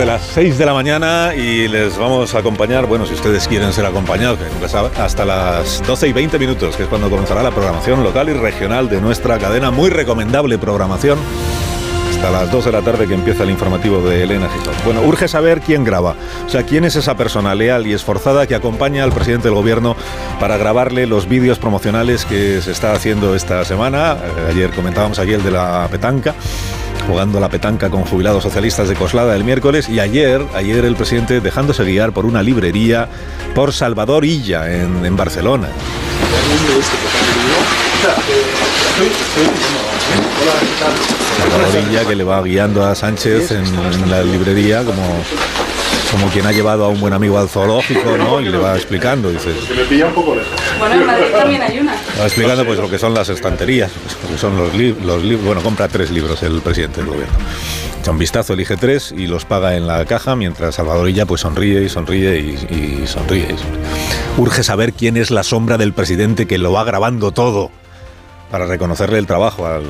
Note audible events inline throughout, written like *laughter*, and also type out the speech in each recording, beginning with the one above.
Desde las 6 de la mañana y les vamos a acompañar, bueno, si ustedes quieren ser acompañados, que nunca hasta las 12 y 20 minutos, que es cuando comenzará la programación local y regional de nuestra cadena. Muy recomendable programación. Hasta las 2 de la tarde que empieza el informativo de Elena Gijón. Bueno, urge saber quién graba. O sea, quién es esa persona leal y esforzada que acompaña al presidente del gobierno para grabarle los vídeos promocionales que se está haciendo esta semana. Eh, ayer comentábamos aquí el de la petanca jugando la petanca con jubilados socialistas de Coslada el miércoles y ayer, ayer el presidente dejándose guiar por una librería por Salvador Illa en, en Barcelona. Salvador Illa que le va guiando a Sánchez en, en la librería como, como quien ha llevado a un buen amigo al zoológico, ¿no? Y le va explicando, dice, Me pilla un poco lejos. Bueno, en Madrid también hay una. va explicando pues lo que son las estanterías, lo que son los libros, bueno, compra tres libros el presidente del gobierno. Echa un vistazo, elige tres y los paga en la caja, mientras Salvador Illa pues sonríe y sonríe y, y sonríe. y sonríe. Urge saber quién es la sombra del presidente que lo va grabando todo para reconocerle el trabajo al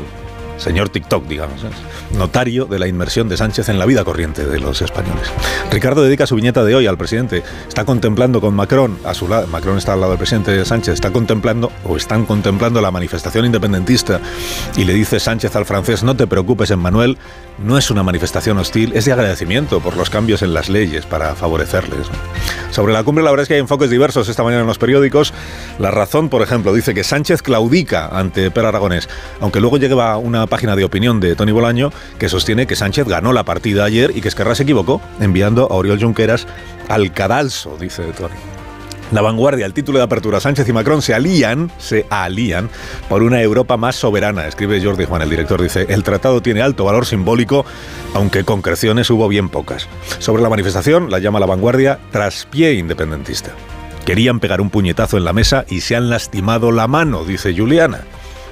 señor TikTok, digamos. ¿eh? Notario de la inmersión de Sánchez en la vida corriente de los españoles. Ricardo dedica su viñeta de hoy al presidente. Está contemplando con Macron, a su lado, Macron está al lado del presidente Sánchez, está contemplando o están contemplando la manifestación independentista y le dice Sánchez al francés, no te preocupes, Emmanuel, no es una manifestación hostil, es de agradecimiento por los cambios en las leyes para favorecerles. Sobre la cumbre, la verdad es que hay enfoques diversos esta mañana en los periódicos. La razón, por ejemplo, dice que Sánchez claudica ante Per Aragonés, aunque luego lleva una página de opinión de Tony Bolaño que sostiene que Sánchez ganó la partida ayer y que Esquerra se equivocó enviando a Oriol Junqueras al cadalso, dice Tony. La vanguardia, el título de apertura, Sánchez y Macron se alían, se alían por una Europa más soberana, escribe Jordi Juan, el director, dice, el tratado tiene alto valor simbólico, aunque concreciones hubo bien pocas. Sobre la manifestación, la llama la vanguardia traspié independentista. Querían pegar un puñetazo en la mesa y se han lastimado la mano, dice Juliana.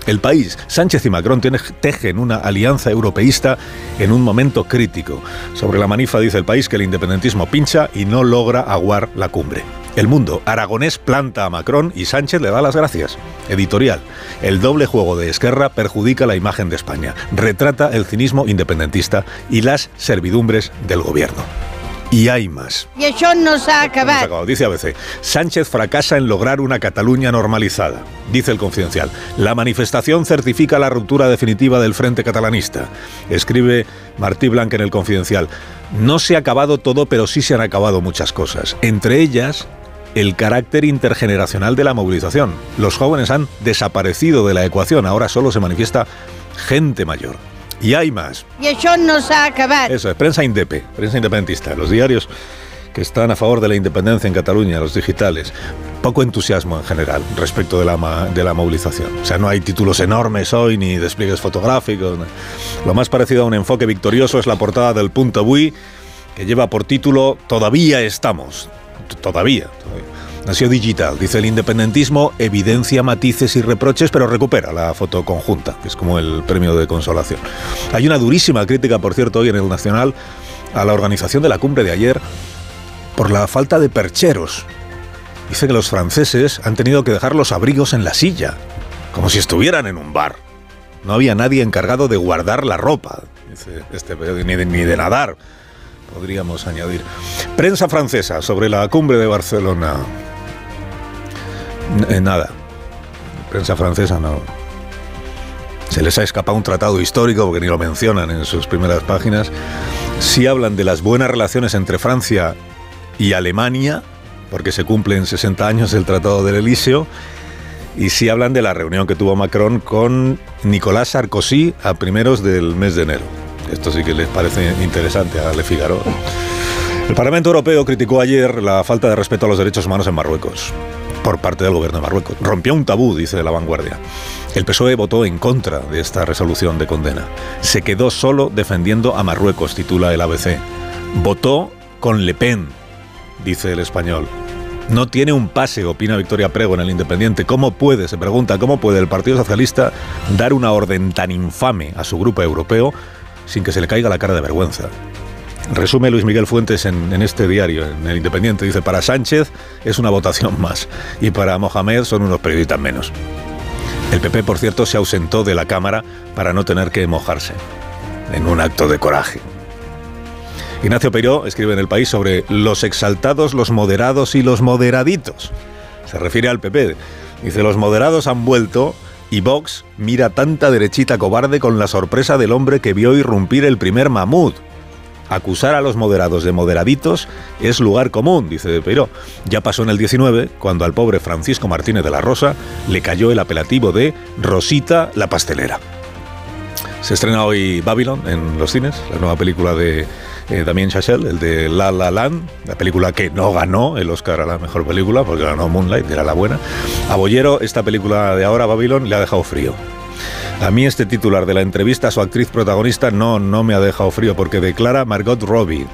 El país, Sánchez y Macron tejen una alianza europeísta en un momento crítico. Sobre la manifa dice el país que el independentismo pincha y no logra aguar la cumbre. El mundo, Aragonés planta a Macron y Sánchez le da las gracias. Editorial, el doble juego de Esquerra perjudica la imagen de España, retrata el cinismo independentista y las servidumbres del gobierno. Y hay más. I això no s'ha Hemos acabat. acabado. Dice ABC, Sánchez fracasa en lograr una Cataluña normalizada. Dice el confidencial, la manifestación certifica la ruptura definitiva del Frente Catalanista. Escribe Martí Blanc en el confidencial, no se ha acabado todo, pero sí se han acabado muchas cosas. Entre ellas, el carácter intergeneracional de la movilización. Los jóvenes han desaparecido de la ecuación, ahora solo se manifiesta gente mayor. Y hay más. I això no s'ha acabat. Eso es, prensa indepe, prensa independentista, los diarios que están a favor de la independencia en Cataluña, los digitales. Poco entusiasmo en general respecto de la, de la movilización. O sea, no hay títulos enormes hoy ni despliegues fotográficos. Lo más parecido a un enfoque victorioso es la portada del Punto Bui, que lleva por título Todavía estamos. Todavía. todavía. Nació digital, dice el independentismo, evidencia matices y reproches, pero recupera la foto conjunta, que es como el premio de consolación. Hay una durísima crítica, por cierto, hoy en el Nacional a la organización de la cumbre de ayer por la falta de percheros. Dice que los franceses han tenido que dejar los abrigos en la silla, como si estuvieran en un bar. No había nadie encargado de guardar la ropa, dice este ni ni de nadar, podríamos añadir. Prensa francesa sobre la cumbre de Barcelona. Eh, nada. Prensa francesa no. Se les ha escapado un tratado histórico porque ni lo mencionan en sus primeras páginas. Sí hablan de las buenas relaciones entre Francia y Alemania, porque se cumplen 60 años del Tratado del Elíseo. Y sí hablan de la reunión que tuvo Macron con Nicolás Sarkozy a primeros del mes de enero. Esto sí que les parece interesante a Le Figaro. El Parlamento Europeo criticó ayer la falta de respeto a los derechos humanos en Marruecos. por parte del gobierno de Marruecos. Rompió un tabú, dice la vanguardia. El PSOE votó en contra de esta resolución de condena. Se quedó solo defendiendo a Marruecos, titula el ABC. Votó con Le Pen, dice el español. No tiene un pase, opina Victoria Prego en el Independiente. ¿Cómo puede, se pregunta, cómo puede el Partido Socialista dar una orden tan infame a su grupo europeo sin que se le caiga la cara de vergüenza? Resume Luis Miguel Fuentes en, este diario, en el Independiente. Dice, para Sánchez es una votación *laughs* más y para Mohamed son unos periodistas menos. El PP, por cierto, se ausentó de la Cámara para no tener que mojarse, en un acto de coraje. Ignacio Peiró escribe en El País sobre los exaltados, los moderados y los moderaditos. Se refiere al PP. Dice, los moderados han vuelto y Vox mira tanta derechita cobarde con la sorpresa del hombre que vio irrumpir el primer mamut. Acusar a los moderados de moderaditos es lugar común, dice de Peiró. Ya pasó en el 19, cuando al pobre Francisco Martínez de la Rosa le cayó el apelativo de Rosita la pastelera. Se estrena hoy Babylon en los cines, la nueva película de eh, Damien Chazelle, el de La La Land, la película que no ganó el Oscar a la mejor película, porque ganó Moonlight, era la buena. A Bollero, esta película de ahora, Babylon, le ha dejado frío. A mí este titular de la entrevista a su actriz protagonista no, no me ha dejado frío porque declara Margot Robbie.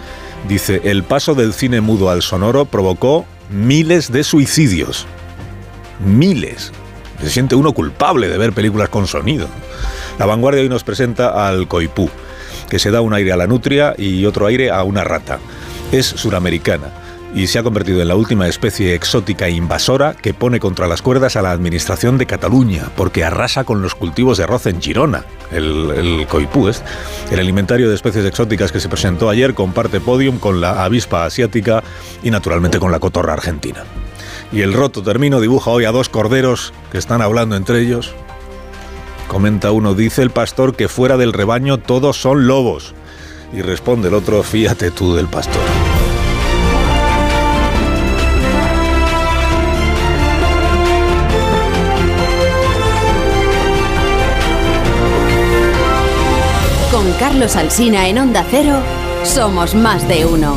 Dice, el paso del cine mudo al sonoro provocó miles de suicidios. Miles. Se siente uno culpable de ver películas con sonido. La vanguardia hoy nos presenta al coipú, que se da un aire a la nutria y otro aire a una rata. Es suramericana y se ha convertido en la última especie exótica invasora que pone contra las cuerdas a la administración de Cataluña, porque arrasa con los cultivos de arroz en Girona. El, el coipú, es el alimentario de especies exóticas que se presentó ayer, comparte podium con la avispa asiática y naturalmente con la cotorra argentina. Y el roto termino dibuja hoy a dos corderos que están hablando entre ellos. Comenta uno, dice el pastor que fuera del rebaño todos son lobos. Y responde el otro, fíjate tú del pastor. Con Carlos Alsina en Onda Cero, somos más de uno.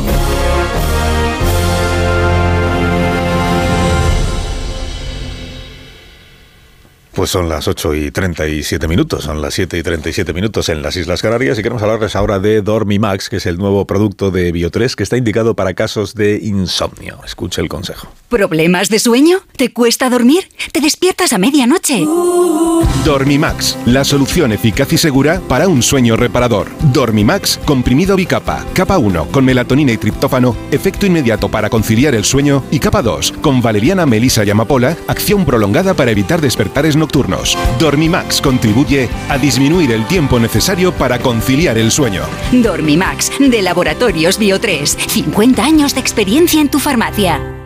Pues son las 8 y 37 minutos, son las 7 y 37 minutos en las Islas Canarias y queremos hablarles ahora de Dormimax, que es el nuevo producto de Bio3 que está indicado para casos de insomnio. Escuche el consejo. ¿Problemas de sueño? ¿Te cuesta dormir? ¿Te despiertas a medianoche? Dormimax, la solución eficaz y segura para un sueño reparador. Dormimax, comprimido bicapa, capa 1 con melatonina y triptófano, efecto inmediato para conciliar el sueño y capa 2 con valeriana, melisa y amapola, acción prolongada para evitar despertares nocturnos Dormimax contribuye a disminuir el tiempo necesario para conciliar el sueño. Dormimax, de Laboratorios Bio3. 50 años de experiencia en tu farmacia.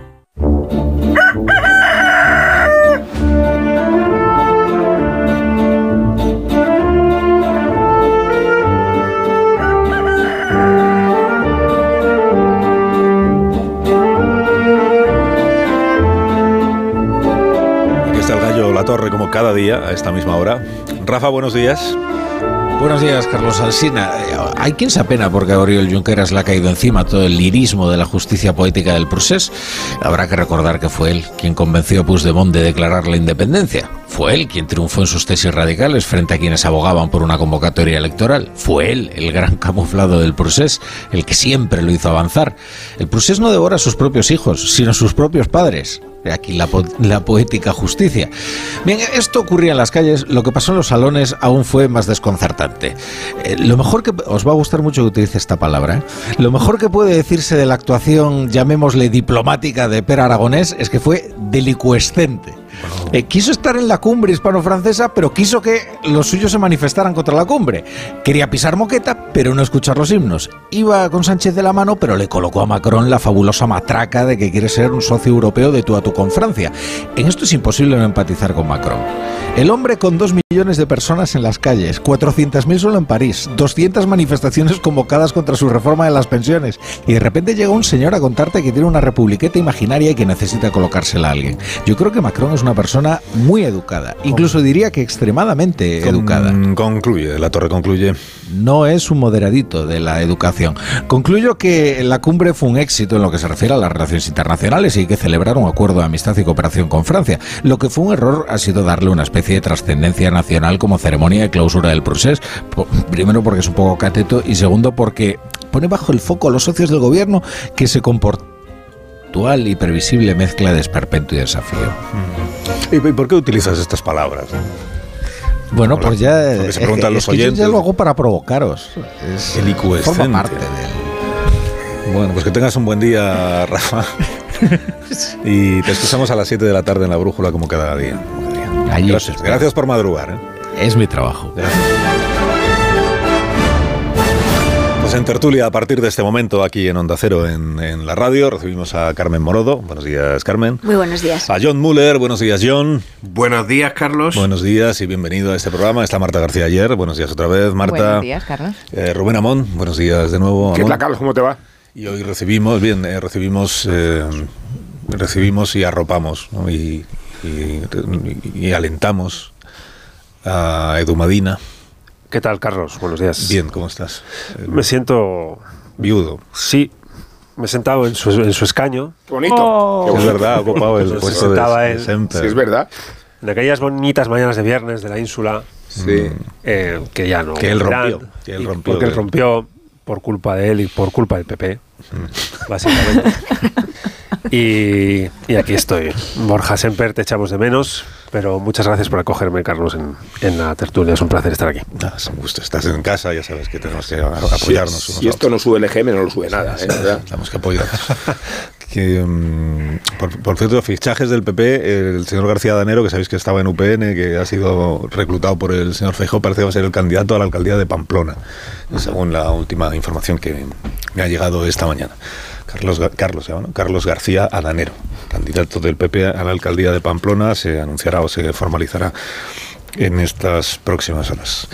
Torre como cada día a esta misma hora. Rafa, buenos días. Buenos días, Carlos Alsina. Hay quien se apena porque a Oriol Junqueras le ha caído encima todo el lirismo de la justicia poética del procés. Habrá que recordar que fue él quien convenció a Puigdemont de declarar la independencia. Fue él quien triunfó en sus tesis radicales frente a quienes abogaban por una convocatoria electoral. Fue él, el gran camuflado del procés, el que siempre lo hizo avanzar. El procés no devora a sus propios hijos, sino a sus propios padres. Aquí la, la, poética justicia. Bien, esto ocurría en las calles, lo que pasó en los salones aún fue más desconcertante. Eh, lo mejor que... Os va a gustar mucho que utilice esta palabra. ¿eh? Lo mejor que puede decirse de la actuación, llamémosle diplomática, de Per Aragonés es que fue delicuescente. Eh, quiso estar en la cumbre hispano-francesa, pero quiso que los suyos se manifestaran contra la cumbre. Quería pisar moqueta, pero no escuchar los himnos. Iba con Sánchez de la mano, pero le colocó a Macron la fabulosa matraca de que quiere ser un socio europeo de tú a tú con Francia. En esto es imposible no empatizar con Macron. El hombre con dos millones de personas en las calles, 400.000 solo en París, 200 manifestaciones convocadas contra su reforma de las pensiones, y de repente llega un señor a contarte que tiene una republiqueta imaginaria y que necesita colocársela a alguien. Yo creo que Macron es una persona persona muy educada, incluso diría que extremadamente Con- educada. Concluye, la torre concluye. No es un moderadito de la educación. Concluyo que la cumbre fue un éxito en lo que se refiere a las relaciones internacionales y que celebrar un acuerdo de amistad y cooperación con Francia. Lo que fue un error ha sido darle una especie de trascendencia nacional como ceremonia de clausura del procés. Po- Primero porque es un poco cateto y segundo porque pone bajo el foco a los socios del gobierno que se comportan actual y previsible mezcla de esperpento y desafío. ¿Y por qué utilizas estas palabras? Bueno, Hola. pues ya. Se es preguntan que- los es que yo oyentes. ya lo hago para provocaros. Es, Helicuescente. forma parte del. Bueno, pues que tengas un buen día, Rafa. *laughs* y te escuchamos a las 7 de la tarde en la brújula como cada día. como cada día. Gracias, gracias por madrugar. ¿eh? Es mi trabajo. En tertulia, a partir de este momento, aquí en Onda Cero, en, en la radio, recibimos a Carmen Morodo. Buenos días, Carmen. Muy buenos días. A John Muller. Buenos días, John. Buenos días, Carlos. Buenos días y bienvenido a este programa. Está Marta García ayer. Buenos días otra vez, Marta. Buenos días, Carlos. Eh, Rubén Amón. Buenos días de nuevo. ¿Qué tal, Carlos? ¿Cómo te va? Y hoy recibimos, bien, eh, recibimos, eh, recibimos y arropamos ¿no? y, y- y alentamos a Edu Madina. ¿Qué tal, Carlos? Buenos días. Bien, ¿cómo estás? Eh, Me siento. viudo. Sí, me he sentado en su, en su escaño, Qué bonito. Oh. Qué Es bonito. verdad, ha ocupado el puesto de, sentaba de él. Sí, es verdad. en aquellas bonitas mañanas de viernes de la ínsula, Sí. eh, que ya no. Que él rompió, que él rompió Porque él rompió por culpa de él y por culpa del PP, Mm. básicamente. *laughs* y, y aquí estoy. Borja Semper, te echamos de menos, pero muchas gracias por acogerme, Carlos, en, en la tertulia. Es un placer estar aquí. Ah, es un gusto. Estás en casa, ya sabes que tenemos que apoyarnos Si, unos si a esto no sube el EGM, no lo sube nada, ¿eh? Tenemos que apoyarnos. *laughs* que, mm, por, por cierto, fichajes del PP, el señor García Danero, que sabéis que estaba en UPN, que ha sido reclutado por el señor Feijóo, parece que va a ser el candidato a la alcaldía de Pamplona, según la última información que me ha llegado esta mañana. Carlos, Carlos, ¿no? Carlos García Adanero, candidato del PP a la alcaldía de Pamplona, se anunciará o se formalizará en estas próximas horas.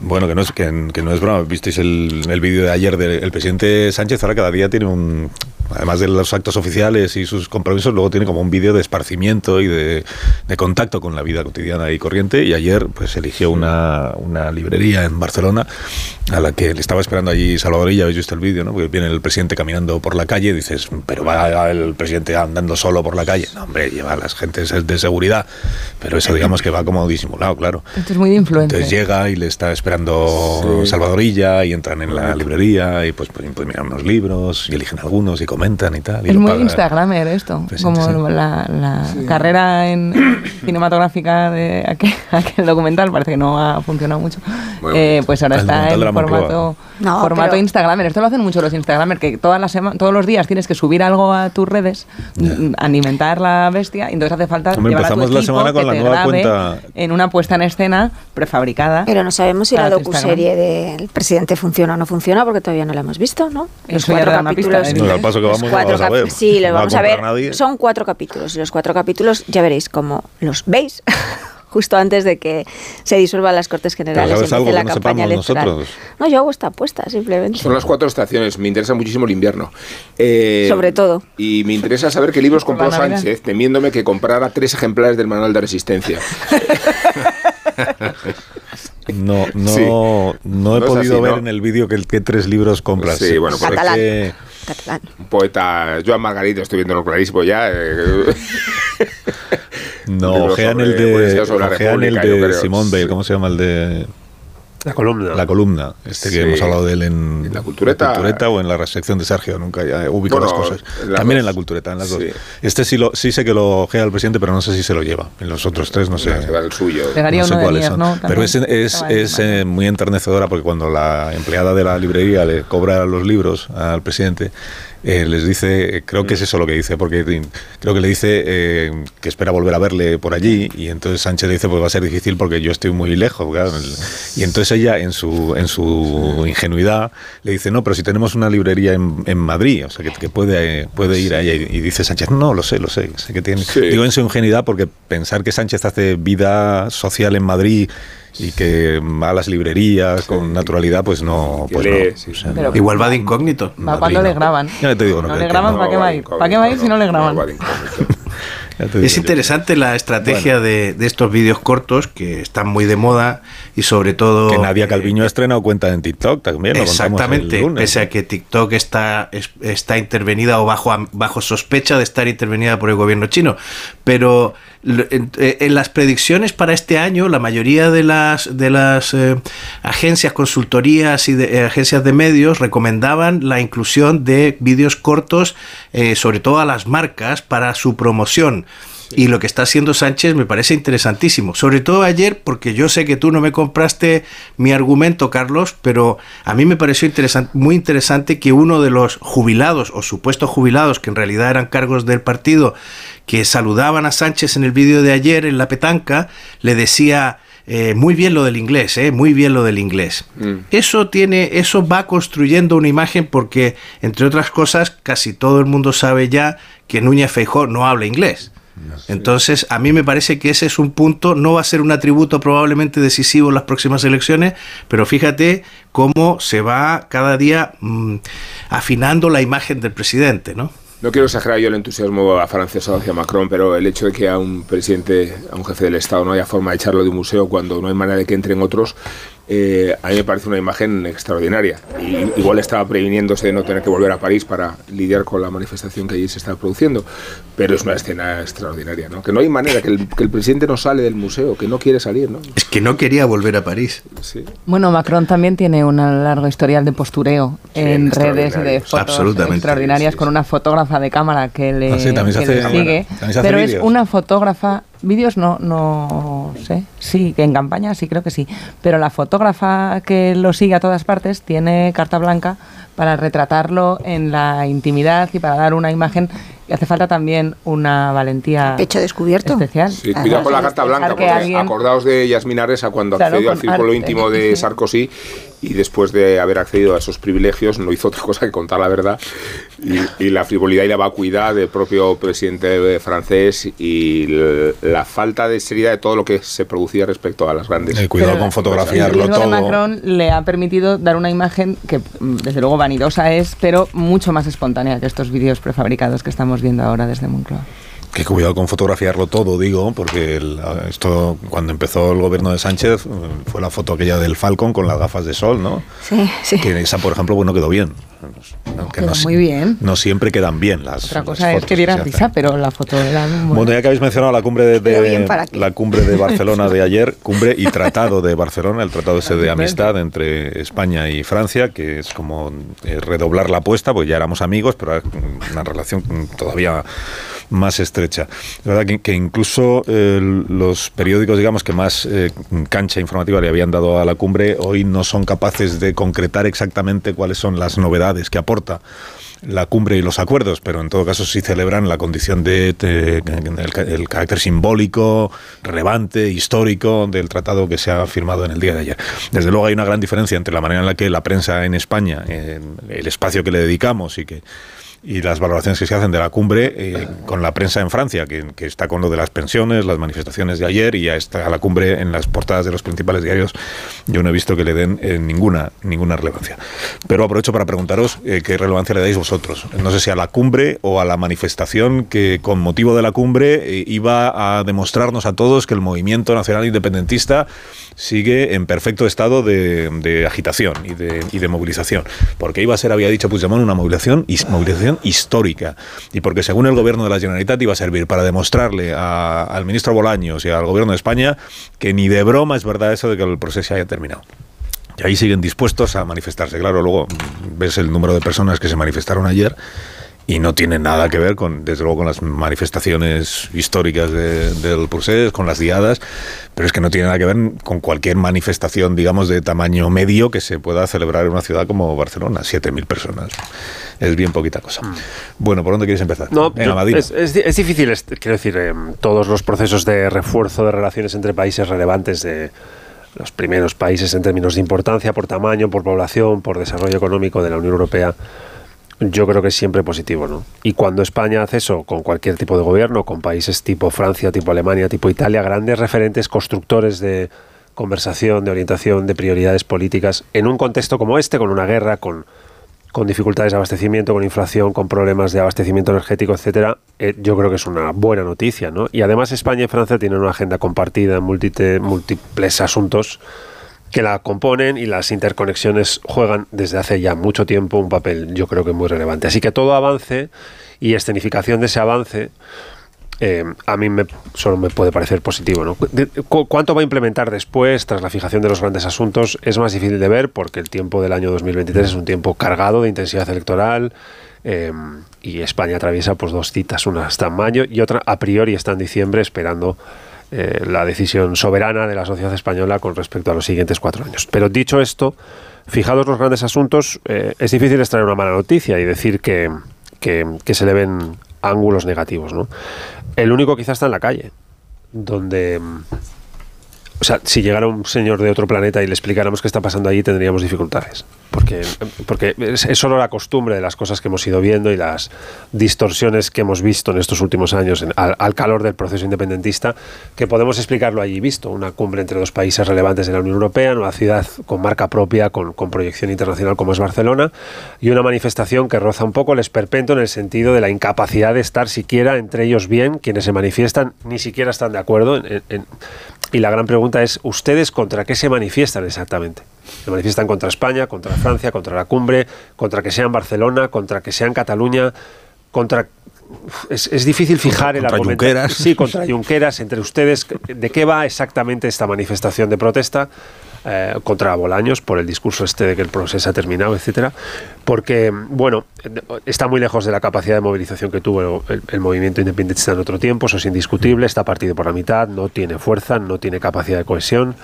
Bueno, que no es, que, que no es broma. Visteis el, el vídeo de ayer del presidente Sánchez. Ahora cada día tiene un. Además de los actos oficiales y sus compromisos, luego tiene como un vídeo de esparcimiento y de, de contacto con la vida cotidiana y corriente. Y ayer, pues eligió una, una librería en Barcelona a la que le estaba esperando allí Salvadorilla. Habéis visto el vídeo, ¿no? Porque viene el presidente caminando por la calle y dices, pero va el presidente andando solo por la calle. No, hombre, lleva a las gentes de seguridad. Pero eso, digamos que va como disimulado, claro. Esto es muy de influencia. Entonces llega y le está esperando Sí. Salvadorilla y entran en la librería y pues, pues, pues miran unos libros y eligen algunos y comentan y tal. y Es muy paga. Instagramer esto, Pues, como sí. la, la carrera en *coughs* cinematográfica de aquel, *laughs* aquel documental, parece que no ha funcionado mucho. Bueno, Eh, pues ahora está en formato, No, formato pero- Instagramer. Esto lo hacen mucho los Instagramer, que todas las todos los días tienes que subir algo a tus redes, mm, alimentar la bestia, y entonces hace falta Hombre, llevar a tu empezamos la semana con que la te nueva cuenta. en una puesta en escena prefabricada. Pero no sabemos si la docuserie del presidente funciona o no funciona porque todavía no la hemos visto, ¿no? Eso ya da una pista, ¿eh? No, al paso que vamos, no cuatro vamos a cap- ver. Sí, lo vamos a ver. nadie. Son cuatro capítulos y los cuatro capítulos ya veréis cómo los veis *laughs* justo antes de que se disuelvan las Cortes Generales ¿sabes y algo empiece la que no campaña electoral. nosotros? No, yo hago esta apuesta simplemente. Son las cuatro estaciones. Me interesa muchísimo el invierno. Eh, Sobre todo. Y me interesa saber qué libros compró. Sánchez, temiéndome que comprara tres ejemplares del manual de resistencia. *laughs* No, no, Sí. no he No podido así, ver ¿no? en el vídeo que, que tres libros compras. Sí, bueno, Sé pues- Catalán. Catalán. Un poeta, Joan Margarito, estoy viéndolo clarísimo ya. eh, *laughs* No, *laughs* ojean el de, ojean el de. Simón Bale. ¿cómo se llama el de La columna. la columna? Este que hemos hablado de él en, En la cultureta. o en la sección de Sergio, nunca ya ubico Bueno, las cosas. También dos. en la cultureta, en las Sí. dos. Este sí, lo, sí sé que lo ojea el presidente, pero no sé si se lo lleva. En los otros tres no sé. se va el suyo. Pegaría no sé. Pero es, es, es, eh, muy enternecedora porque cuando la empleada de la librería le cobra los libros al presidente, eh, les dice, creo que es eso lo que dice, porque creo que le dice eh, que espera volver a verle por allí y entonces Sánchez le dice, pues va a ser difícil porque yo estoy muy lejos. claro. Y entonces ella, en su, en su ingenuidad, le dice, no, pero si tenemos una librería en, en Madrid, o sea, que, que puede, puede ir a ella. Y, y dice Sánchez, no, lo sé, lo sé, sé que tiene... Sí. Digo en su ingenuidad porque pensar que Sánchez hace vida social en Madrid y que va a las librerías con naturalidad, pues no. Pues no. sí. O sea, Pero-. Igual va de incógnito. ¿Para cuándo le graban? Ya te digo, no, no le graban, ¿para qué va a ir? ¿Para qué va a ir si no le graban? va de *laughs* Es interesante la estrategia de, de estos vídeos cortos que están muy de moda y sobre todo... Que Nadia Calviño ha estrenado cuenta en TikTok también. lo contamos el Exactamente, lunes. pese a que TikTok está, es- está intervenida o bajo, bajo sospecha de estar intervenida por el gobierno chino. Pero en, eh, en las predicciones para este año, la mayoría de las, de las eh, agencias, consultorías y de, eh, agencias de medios recomendaban la inclusión de vídeos cortos, eh, sobre todo a las marcas, para su promoción. Y lo que está haciendo Sánchez me parece interesantísimo. Sobre todo ayer, porque yo sé que tú no me compraste mi argumento, Carlos, pero a mí me pareció interesante, muy interesante que uno de los jubilados o supuestos jubilados, que en realidad eran cargos del partido, que saludaban a Sánchez en el vídeo de ayer en la petanca, le decía... eh, muy bien lo del inglés, eh, muy bien lo del inglés. Eso tiene, eso va construyendo una imagen porque, entre otras cosas, casi todo el mundo sabe ya que Núñez Feijó no habla inglés. Entonces, a mí me parece que ese es un punto, no va a ser un atributo probablemente decisivo en las próximas elecciones, pero fíjate cómo se va cada día mm, afinando la imagen del presidente, ¿no? No quiero exagerar yo el entusiasmo a francés hacia Macron, pero el hecho de que a un presidente, a un jefe del Estado, no haya forma de echarlo de un museo cuando no hay manera de que entren otros, eh, a mí me parece una imagen extraordinaria. Y, igual estaba previniéndose de no tener que volver a París para lidiar con la manifestación que allí se estaba produciendo, pero es una escena extraordinaria, ¿no? Que no hay manera, que el, que el presidente no sale del museo, que no quiere salir, ¿no? Es que no quería volver a París. Sí. Bueno, Macron también tiene un largo historial de postureo en redes y de fotos Absolutamente, extraordinarias con una fotógrafa de cámara que le, Ah, sí, también se que le hace- sigue. también se hace Pero es una fotógrafa, vídeos no, no sé, sí, que en campaña sí, creo que sí. Pero la fotógrafa que lo sigue a todas partes tiene carta blanca para retratarlo en la intimidad y para dar una imagen. Y hace falta también una valentía Pecho descubierto. especial. Sí, cuidado con la carta blanca, que porque alguien- acordaos de Yasmina Reza cuando Claro, accedió al círculo arte, íntimo de sí. Sarkozy y después de haber accedido a esos privilegios no hizo otra cosa que contar la verdad y, y la frivolidad y la vacuidad del propio presidente francés y l- la falta de seriedad de todo lo que se producía respecto a las grandes. Eh, cuidado con El fotografiarlo de todo. Macron le ha permitido dar una imagen que, mm, desde luego, vanidosa es, pero mucho más espontánea que estos vídeos prefabricados que estamos viendo ahora desde Moncloa. Que cuidado con fotografiarlo todo, digo, porque el- esto cuando empezó el gobierno de Sánchez eh, fue la foto aquella del Falcon con las gafas de sol, ¿no? Sí, sí. Que esa, por ejemplo, bueno, quedó bien. Aunque Quedó si- muy bien. No siempre quedan bien las. Otra las cosa es que diera risa, pero la foto era muy Bueno, ya que habéis mencionado la cumbre de, de- bien, ¿para qué? la cumbre de Barcelona de ayer, cumbre y tratado de Barcelona, el tratado ese de amistad entre España y Francia, que es como eh, redoblar la apuesta, pues ya éramos amigos, pero una relación todavía más estrecha. Es verdad que, que incluso eh, los periódicos, digamos, que más eh, cancha informativa le habían dado a la cumbre, hoy no son capaces de concretar exactamente cuáles son las novedades que aporta la cumbre y los acuerdos, pero en todo caso sí celebran la condición de, el, ca- el carácter simbólico, relevante, histórico del tratado que se ha firmado en el día de ayer. Desde luego hay una gran diferencia entre la manera en la que la prensa en España, el espacio que le dedicamos y que y las valoraciones que se hacen de la cumbre eh, con la prensa en Francia, que, que está con lo de las pensiones, las manifestaciones de ayer y ya está la cumbre en las portadas de los principales diarios. Yo no he visto que le den eh, ninguna, ninguna relevancia. Pero aprovecho para preguntaros eh, qué relevancia le dais vosotros. No sé si a la cumbre o a la manifestación que con motivo de la cumbre eh, iba a demostrarnos a todos que el movimiento nacional independentista sigue en perfecto estado de, de agitación y de, y de movilización. Porque iba a ser, había dicho Puigdemont, una movilización, his- movilización histórica. Y porque según el gobierno de la Generalitat iba a servir para demostrarle a- al ministro Bolaños y al gobierno de España que ni de broma es verdad eso de que el proceso haya terminado. Y ahí siguen dispuestos a manifestarse. Claro, luego mm, ves el número de personas que se manifestaron ayer y no tiene nada que ver con, desde luego, con las manifestaciones históricas de- del procés, con las diadas, pero es que no tiene nada que ver con cualquier manifestación, digamos, de tamaño medio que se pueda celebrar en una ciudad como Barcelona, 7.000 personas. Es bien poquita cosa. Bueno, ¿por dónde quieres empezar? No, Venga, yo- es, es di- es difícil, es- quiero decir, eh, todos los procesos de refuerzo de relaciones entre países relevantes de los primeros países en términos de importancia, por tamaño, por población, por desarrollo económico de la Unión Europea, yo creo que es siempre positivo, ¿no? Y cuando España hace eso con cualquier tipo de gobierno, con países tipo Francia, tipo Alemania, tipo Italia, grandes referentes constructores de conversación, de orientación, de prioridades políticas, en un contexto como este, con una guerra, con con dificultades de abastecimiento, con inflación, con problemas de abastecimiento energético, etcétera, eh, yo creo que es una buena noticia, ¿no? Y además España y Francia tienen una agenda compartida en múltiples asuntos que la componen y las interconexiones juegan desde hace ya mucho tiempo un papel, yo creo que muy relevante. Así que todo avance y escenificación de ese avance eh, a mí solo me puede parecer positivo. ¿no? ¿Cuánto va a implementar después, tras la fijación de los grandes asuntos? Es más difícil de ver porque el tiempo del año 2023 es un tiempo cargado de intensidad electoral eh, y España atraviesa pues, dos citas, una en mayo y otra a priori está en diciembre esperando eh, la decisión soberana de la sociedad española con respecto a los siguientes cuatro años. Pero dicho esto, fijados los grandes asuntos, es difícil extraer una mala noticia y decir que, que, que se le ven ángulos negativos. ¿no? El único quizás está en la calle, donde... O sea, si llegara un señor de otro planeta y le explicáramos qué está pasando allí, tendríamos dificultades porque, porque es, solo la costumbre de las cosas que hemos ido viendo y las distorsiones que hemos visto en estos últimos años al, calor del proceso independentista que podemos explicarlo allí visto. Una cumbre entre dos países relevantes de la Unión Europea, una ciudad con marca propia, con, con proyección internacional como es Barcelona, y una manifestación que roza un poco el esperpento en el sentido de la incapacidad de estar siquiera entre ellos bien, quienes se manifiestan ni siquiera están de acuerdo. y la gran pregunta es, ¿ustedes contra qué se manifiestan exactamente? Se manifiestan contra España, contra Francia, contra la cumbre, contra que sea en Barcelona, contra que sea en Cataluña, contra es, difícil fijar el argumento. Junqueras. Sí, contra Junqueras, entre ustedes. ¿De qué va exactamente esta manifestación de protesta? Eh, contra Bolaños por el discurso este de que el proceso ha terminado, etcétera, porque bueno está muy lejos de la capacidad de movilización que tuvo el, el, movimiento independentista en otro tiempo, eso es indiscutible, está partido por la mitad, no tiene fuerza, no tiene capacidad de cohesión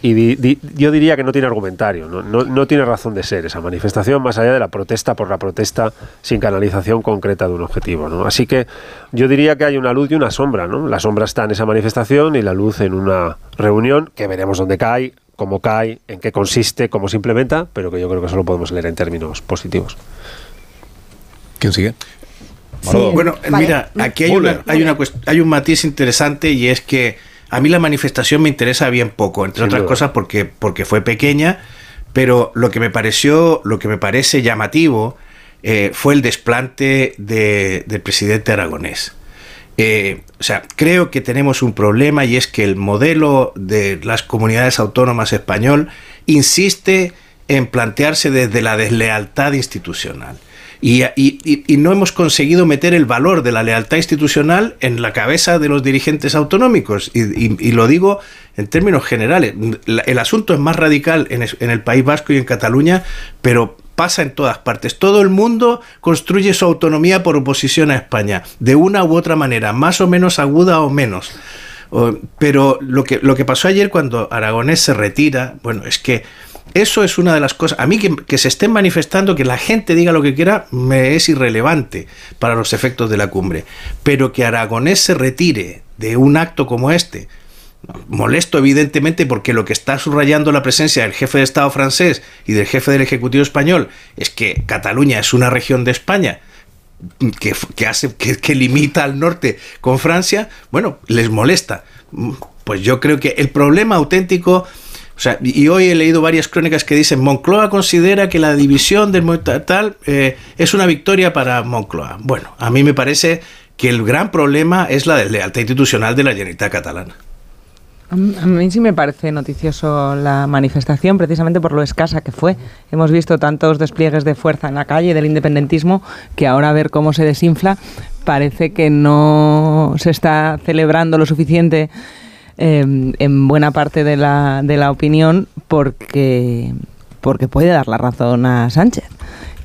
y yo diría que no tiene argumentario, no, no, tiene razón de ser esa manifestación más allá de la protesta por la protesta sin canalización concreta de un objetivo. ¿no? Así que yo diría que hay una luz y una sombra. ¿no? La sombra está en esa manifestación y la luz en una reunión que veremos dónde cae, cómo cae, en qué consiste, cómo se implementa, pero que yo creo que solo podemos leer en términos positivos. ¿Quién sigue? Bueno, mira, aquí hay, una, hay, una, hay un matiz interesante y es que a mí la manifestación me interesa bien poco, entre otras cosas porque, porque fue pequeña, pero lo que me pareció, lo que me parece llamativo eh, fue el desplante del presidente aragonés. Eh, o sea, creo que tenemos un problema y es que el modelo de las comunidades autónomas español insiste en plantearse desde la deslealtad institucional. Y, no hemos conseguido meter el valor de la lealtad institucional en la cabeza de los dirigentes autonómicos. Y, lo digo en términos generales. El asunto es más radical en, el País Vasco y en Cataluña, pero pasa en todas partes. Todo el mundo construye su autonomía por oposición a España, de una u otra manera, más o menos aguda o menos. Pero lo que, lo que pasó ayer cuando Aragonés se retira, bueno, es que eso es una de las cosas. A mí que, se estén manifestando, que la gente diga lo que quiera, me es irrelevante para los efectos de la cumbre. Pero que Aragonés se retire de un acto como este, molesto evidentemente porque lo que está subrayando la presencia del jefe de Estado francés y del jefe del Ejecutivo español es que Cataluña es una región de España. Que, hace, que limita al norte con Francia, bueno, les molesta. Pues yo creo que el problema auténtico o sea, y hoy he leído varias crónicas que dicen Moncloa considera que la división del tal eh, es una victoria para Moncloa. Bueno, a mí me parece que el gran problema es la deslealtad institucional de la Generalitat catalana. A mí sí me parece noticioso la manifestación, precisamente por lo escasa que fue. Hemos visto tantos despliegues de fuerza en la calle del independentismo que ahora a ver cómo se desinfla parece que no se está celebrando lo suficiente Em, en buena parte de la, de la opinión porque, porque puede dar la razón a Sánchez.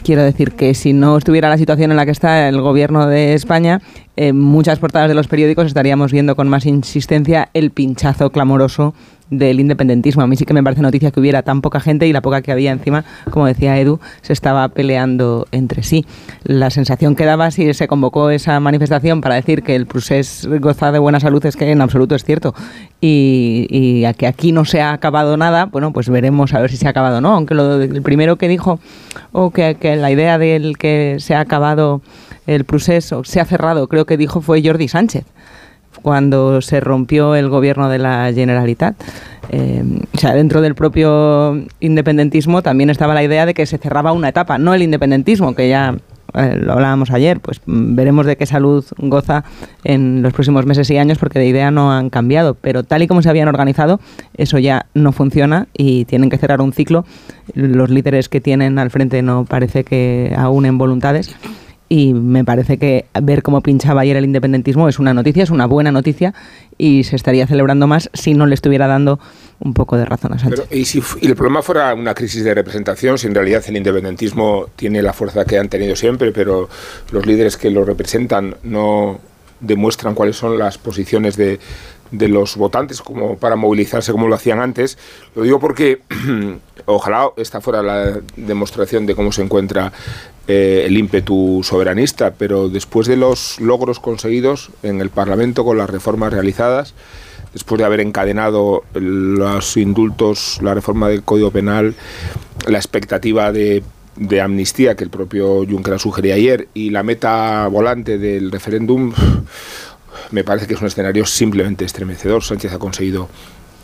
Quiero decir que si no estuviera la situación en la que está el gobierno de España, en muchas portadas de los periódicos estaríamos viendo con más insistencia el pinchazo clamoroso del independentismo. A mí sí que me parece noticia que hubiera tan poca gente y la poca que había encima, como decía Edu, se estaba peleando entre sí. La sensación que daba si se convocó esa manifestación para decir que el procés goza de buena salud es que en absoluto es cierto y, y a que aquí no se ha acabado nada, bueno, pues veremos a ver si se ha acabado o no. Aunque el primero que dijo, o que, que la idea del que se ha acabado el proceso, se ha cerrado, creo que dijo fue Jordi Sánchez cuando se rompió el gobierno de la Generalitat. eh, o sea, dentro del propio independentismo también estaba la idea de que se cerraba una etapa, no el independentismo, que ya eh, lo hablábamos ayer, pues veremos de qué salud goza en los próximos meses y años porque de idea no han cambiado, pero tal y como se habían organizado, eso ya no funciona y tienen que cerrar un ciclo. Los líderes que tienen al frente no parece que aúnen voluntades y me parece que ver cómo pinchaba ayer el independentismo es una noticia, es una buena noticia y se estaría celebrando más si no le estuviera dando un poco de razón a Sánchez. Pero, ¿y si y el problema fuera una crisis de representación, si en realidad el independentismo tiene la fuerza que han tenido siempre, pero los líderes que lo representan no demuestran cuáles son las posiciones de, de los votantes como para movilizarse como lo hacían antes. Lo digo porque *clears throat* ojalá esta fuera la demostración de cómo se encuentra eh, el ímpetu soberanista, pero después de los logros conseguidos en el Parlamento con las reformas realizadas, después de haber encadenado los indultos, la reforma del Código Penal, la expectativa de, de amnistía que el propio Juncker sugería ayer y la meta volante del referéndum, me parece que es un escenario simplemente estremecedor. Sánchez ha conseguido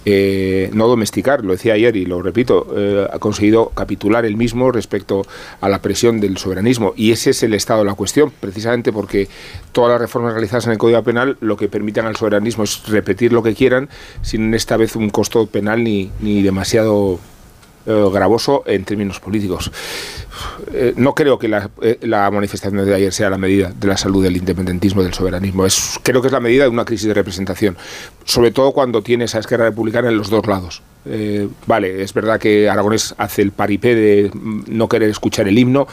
eh, no domesticar, lo decía ayer y lo repito, eh, ha conseguido capitular el mismo respecto a la presión del soberanismo. Y ese es el estado de la cuestión, precisamente porque todas las reformas realizadas en el Código Penal lo que permiten al soberanismo es repetir lo que quieran, sin esta vez un costo penal ni, ni demasiado eh, gravoso en términos políticos. Eh, no creo que la, eh, la, manifestación de ayer sea la medida de la salud del independentismo, del soberanismo. Creo que es la medida de una crisis de representación, sobre todo cuando tienes a Esquerra Republicana en los dos lados. Vale, es verdad que Aragonés hace el paripé de no querer escuchar el himno,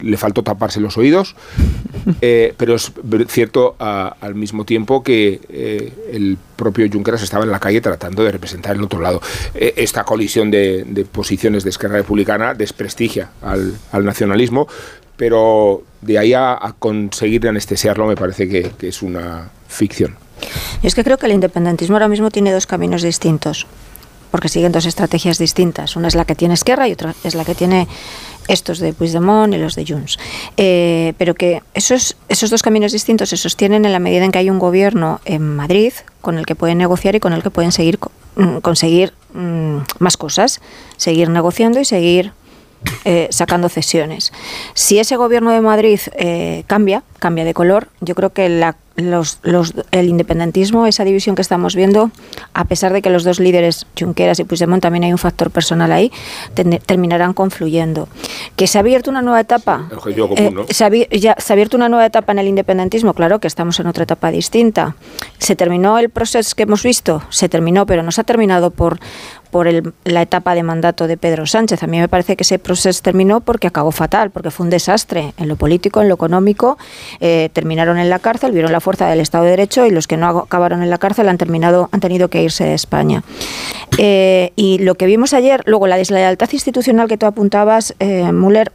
le faltó taparse los oídos, *laughs* eh, pero es cierto a, al mismo tiempo que eh, el propio Junqueras estaba en la calle tratando de representar el otro lado. Eh, esta colisión de, de, posiciones de Esquerra Republicana desprestigia al, al nacionalismo, pero de ahí a, a, conseguir anestesiarlo me parece que, que es una ficción. Es que creo que el independentismo ahora mismo tiene dos caminos distintos porque siguen dos estrategias distintas. Una es la que tiene Esquerra y otra es la que tiene estos de Puigdemont y los de Junts. Eh, pero que esos, esos dos caminos distintos se sostienen en la medida en que hay un gobierno en Madrid con el que pueden negociar y con el que pueden seguir mm, conseguir mmm, más cosas, seguir negociando y seguir eh, sacando cesiones. Si ese gobierno de Madrid eh, cambia, cambia de color, yo creo que la los, los, el independentismo, esa división que estamos viendo, a pesar de que los dos líderes, Junqueras y Puigdemont, también hay un factor personal ahí, ten, terminarán confluyendo. Que se ha abierto una nueva etapa. Común, eh, ¿no? se, ha, ya, se ha abierto una nueva etapa en el independentismo, claro que estamos en otra etapa distinta. Se terminó el proceso que hemos visto, se terminó, pero no se ha terminado por por el, la etapa de mandato de Pedro Sánchez. A mí me parece que ese proceso terminó porque acabó fatal, porque fue un desastre en lo político, en lo económico. Eh, terminaron en la cárcel, vieron la fuerza del Estado de Derecho y los que no acabaron en la cárcel han terminado, han tenido que irse de España. Eh, y lo que vimos ayer, luego la deslealtad institucional que tú apuntabas, eh, Müller,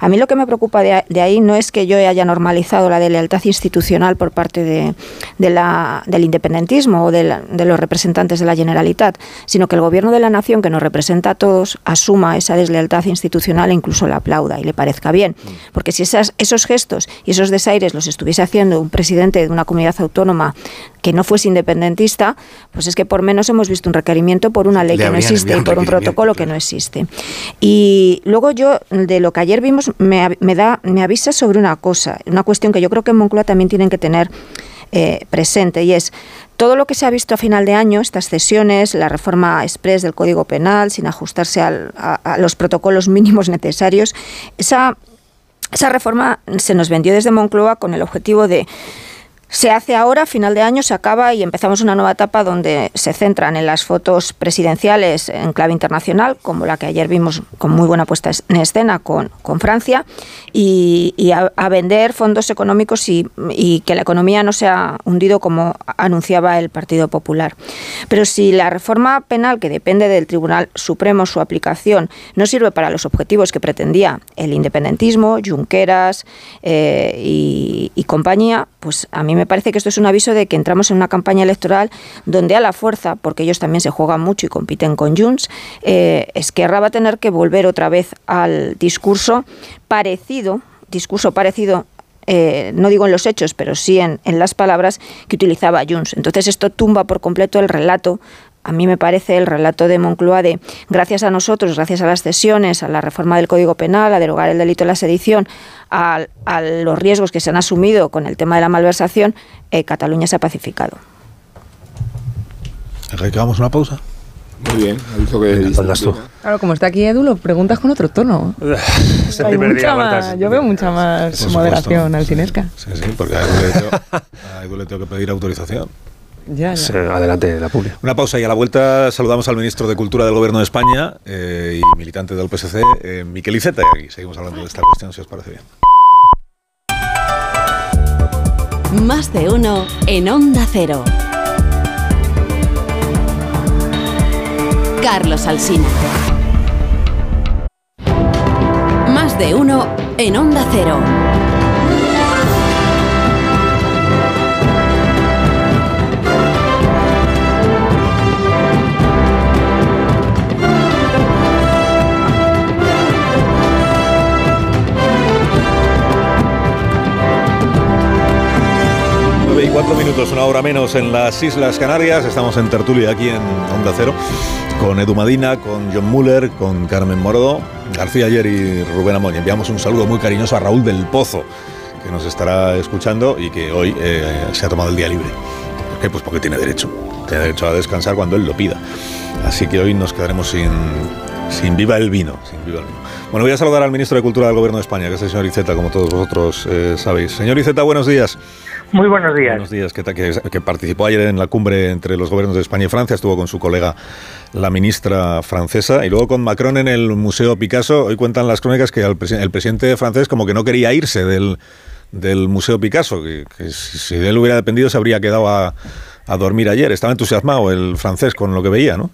a mí lo que me preocupa de, ahí no es que yo haya normalizado la deslealtad institucional por parte del independentismo o de, de los representantes de la Generalitat, sino que el gobierno de la nación que nos representa a todos asuma esa deslealtad institucional e incluso la aplauda y le parezca bien. Porque si esas, esos gestos y esos desaires los estuviese haciendo un presidente de una comunidad autónoma que no fuese independentista, pues es que por menos hemos visto un requerimiento por una ley que no existe y por un protocolo que no existe. Y luego yo, de lo que ayer vimos, me, me, da, me avisa sobre una cosa, una cuestión que yo creo que en Moncloa también tienen que tener eh, presente y es todo lo que se ha visto a final de año, estas cesiones, la reforma express del Código Penal, sin ajustarse a, a, los protocolos mínimos necesarios, esa, esa reforma se nos vendió desde Moncloa con el objetivo de se hace ahora, final de año, se acaba y empezamos una nueva etapa donde se centran en las fotos presidenciales en clave internacional, como la que ayer vimos con muy buena puesta en escena con, con Francia, y, y a, vender fondos económicos y, y, que la economía no se ha hundido como anunciaba el Partido Popular. Pero si la reforma penal, que depende del Tribunal Supremo, su aplicación, no sirve para los objetivos que pretendía el independentismo, Junqueras eh, y, y compañía, pues a mí me parece que esto es un aviso de que entramos en una campaña electoral donde a la fuerza, porque ellos también se juegan mucho y compiten con Junts, eh, Esquerra va a tener que volver otra vez al discurso parecido, discurso parecido eh, no digo en los hechos, pero sí en, en, las palabras que utilizaba Junts. Entonces esto tumba por completo el relato a mí me parece el relato de Moncloa de gracias a nosotros, gracias a las cesiones, a la reforma del Código Penal, a derogar el delito de la sedición, a, a los riesgos que se han asumido con el tema de la malversación, eh, Cataluña se ha pacificado. ¿Hagamos una pausa? Muy bien, ha visto que tú. Claro, como está aquí Edu, lo preguntas con otro tono. *laughs* Es el Hay primer mucha día más- yo veo mucha más moderación alcinesca. Sí, sí, porque a Edu le tengo, a Edu le tengo que pedir autorización. Ya, ya. Adelante, la publi. Una pausa y a la vuelta saludamos al ministro de Cultura del Gobierno de España eh, y militante del PSC, eh, Miquel Iceta, y aquí seguimos hablando de esta cuestión, si os parece bien. Más de uno en Onda Cero. Carlos Alsina. Más de uno en Onda Cero. Nueve y cuatro minutos, una hora menos en las Islas Canarias. Estamos en tertulia aquí en Onda Cero con Edu Madina, con John Muller, con Carmen Morodo, García Ayer y Rubén Amón. Y enviamos un saludo muy cariñoso a Raúl del Pozo, que nos estará escuchando y que hoy eh, se ha tomado el día libre. ¿Por qué? Pues porque tiene derecho. Tiene derecho a descansar cuando él lo pida. Así que hoy nos quedaremos sin, sin viva el vino. Sin viva el vino. Bueno, voy a saludar al ministro de Cultura del Gobierno de España, que es el señor Iceta, como todos vosotros eh, sabéis. Señor Iceta, buenos días. Muy buenos días. Buenos días, que, que, que participó ayer en la cumbre entre los gobiernos de España y Francia, estuvo con su colega la ministra francesa y luego con Macron en el Museo Picasso. Hoy cuentan las crónicas que el, presi- el presidente francés como que no quería irse del, del Museo Picasso, que, que si, si de él hubiera dependido se habría quedado a, a dormir ayer. Estaba entusiasmado el francés con lo que veía, ¿no?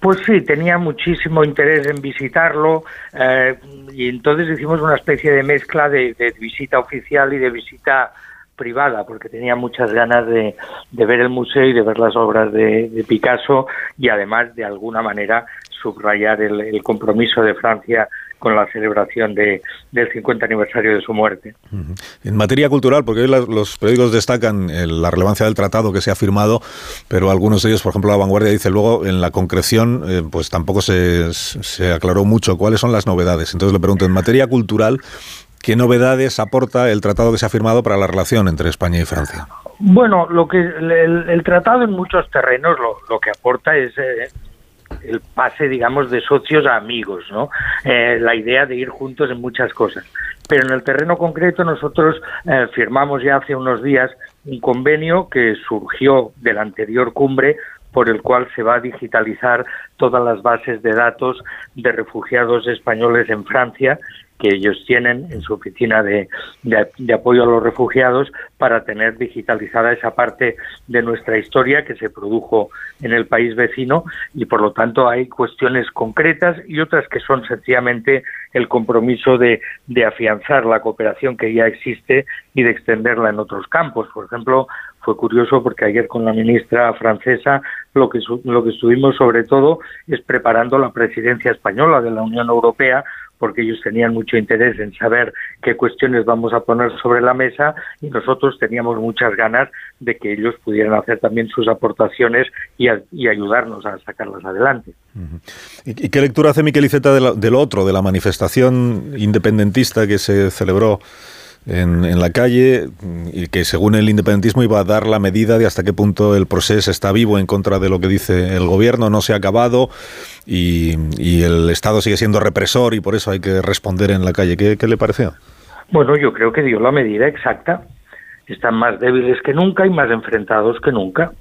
Pues sí, tenía muchísimo interés en visitarlo eh, y entonces hicimos una especie de mezcla de, de visita oficial y de visita privada, porque tenía muchas ganas de, de ver el museo y de ver las obras de, de Picasso y además de alguna manera subrayar el, el compromiso de Francia con la celebración de, del 50 aniversario de su muerte. En materia cultural, porque hoy los periódicos destacan eh, la relevancia del tratado que se ha firmado, pero algunos de ellos, por ejemplo, La Vanguardia dice luego en la concreción, eh, pues tampoco se, se aclaró mucho cuáles son las novedades. Entonces le pregunto, en materia cultural, ¿qué novedades aporta el tratado que se ha firmado para la relación entre España y Francia? Bueno, lo que el, tratado en muchos terrenos lo, lo que aporta es eh, el pase, digamos, de socios a amigos, ¿no? Eh, la idea de ir juntos en muchas cosas. Pero en el terreno concreto nosotros eh, firmamos ya hace unos días un convenio que surgió de la anterior cumbre por el cual se va a digitalizar todas las bases de datos de refugiados españoles en Francia que ellos tienen en su oficina de, de- apoyo a los refugiados para tener digitalizada esa parte de nuestra historia que se produjo en el país vecino y por lo tanto hay cuestiones concretas y otras que son sencillamente el compromiso de, de afianzar la cooperación que ya existe y de extenderla en otros campos. Por ejemplo, fue curioso porque ayer con la ministra francesa lo que, lo que estuvimos sobre todo es preparando la presidencia española de la Unión Europea porque ellos tenían mucho interés en saber qué cuestiones vamos a poner sobre la mesa y nosotros teníamos muchas ganas de que ellos pudieran hacer también sus aportaciones y, ayudarnos a sacarlas adelante. ¿Y, qué lectura hace Miquel Iceta de, otro, de la manifestación independentista que se celebró en, la calle y que según el independentismo iba a dar la medida de hasta qué punto el proceso está vivo en contra de lo que dice el gobierno, no se ha acabado y, y el Estado sigue siendo represor y por eso hay que responder en la calle? ¿Qué, qué le pareció? Bueno, yo creo que dio la medida exacta. Están más débiles que nunca y más enfrentados que nunca.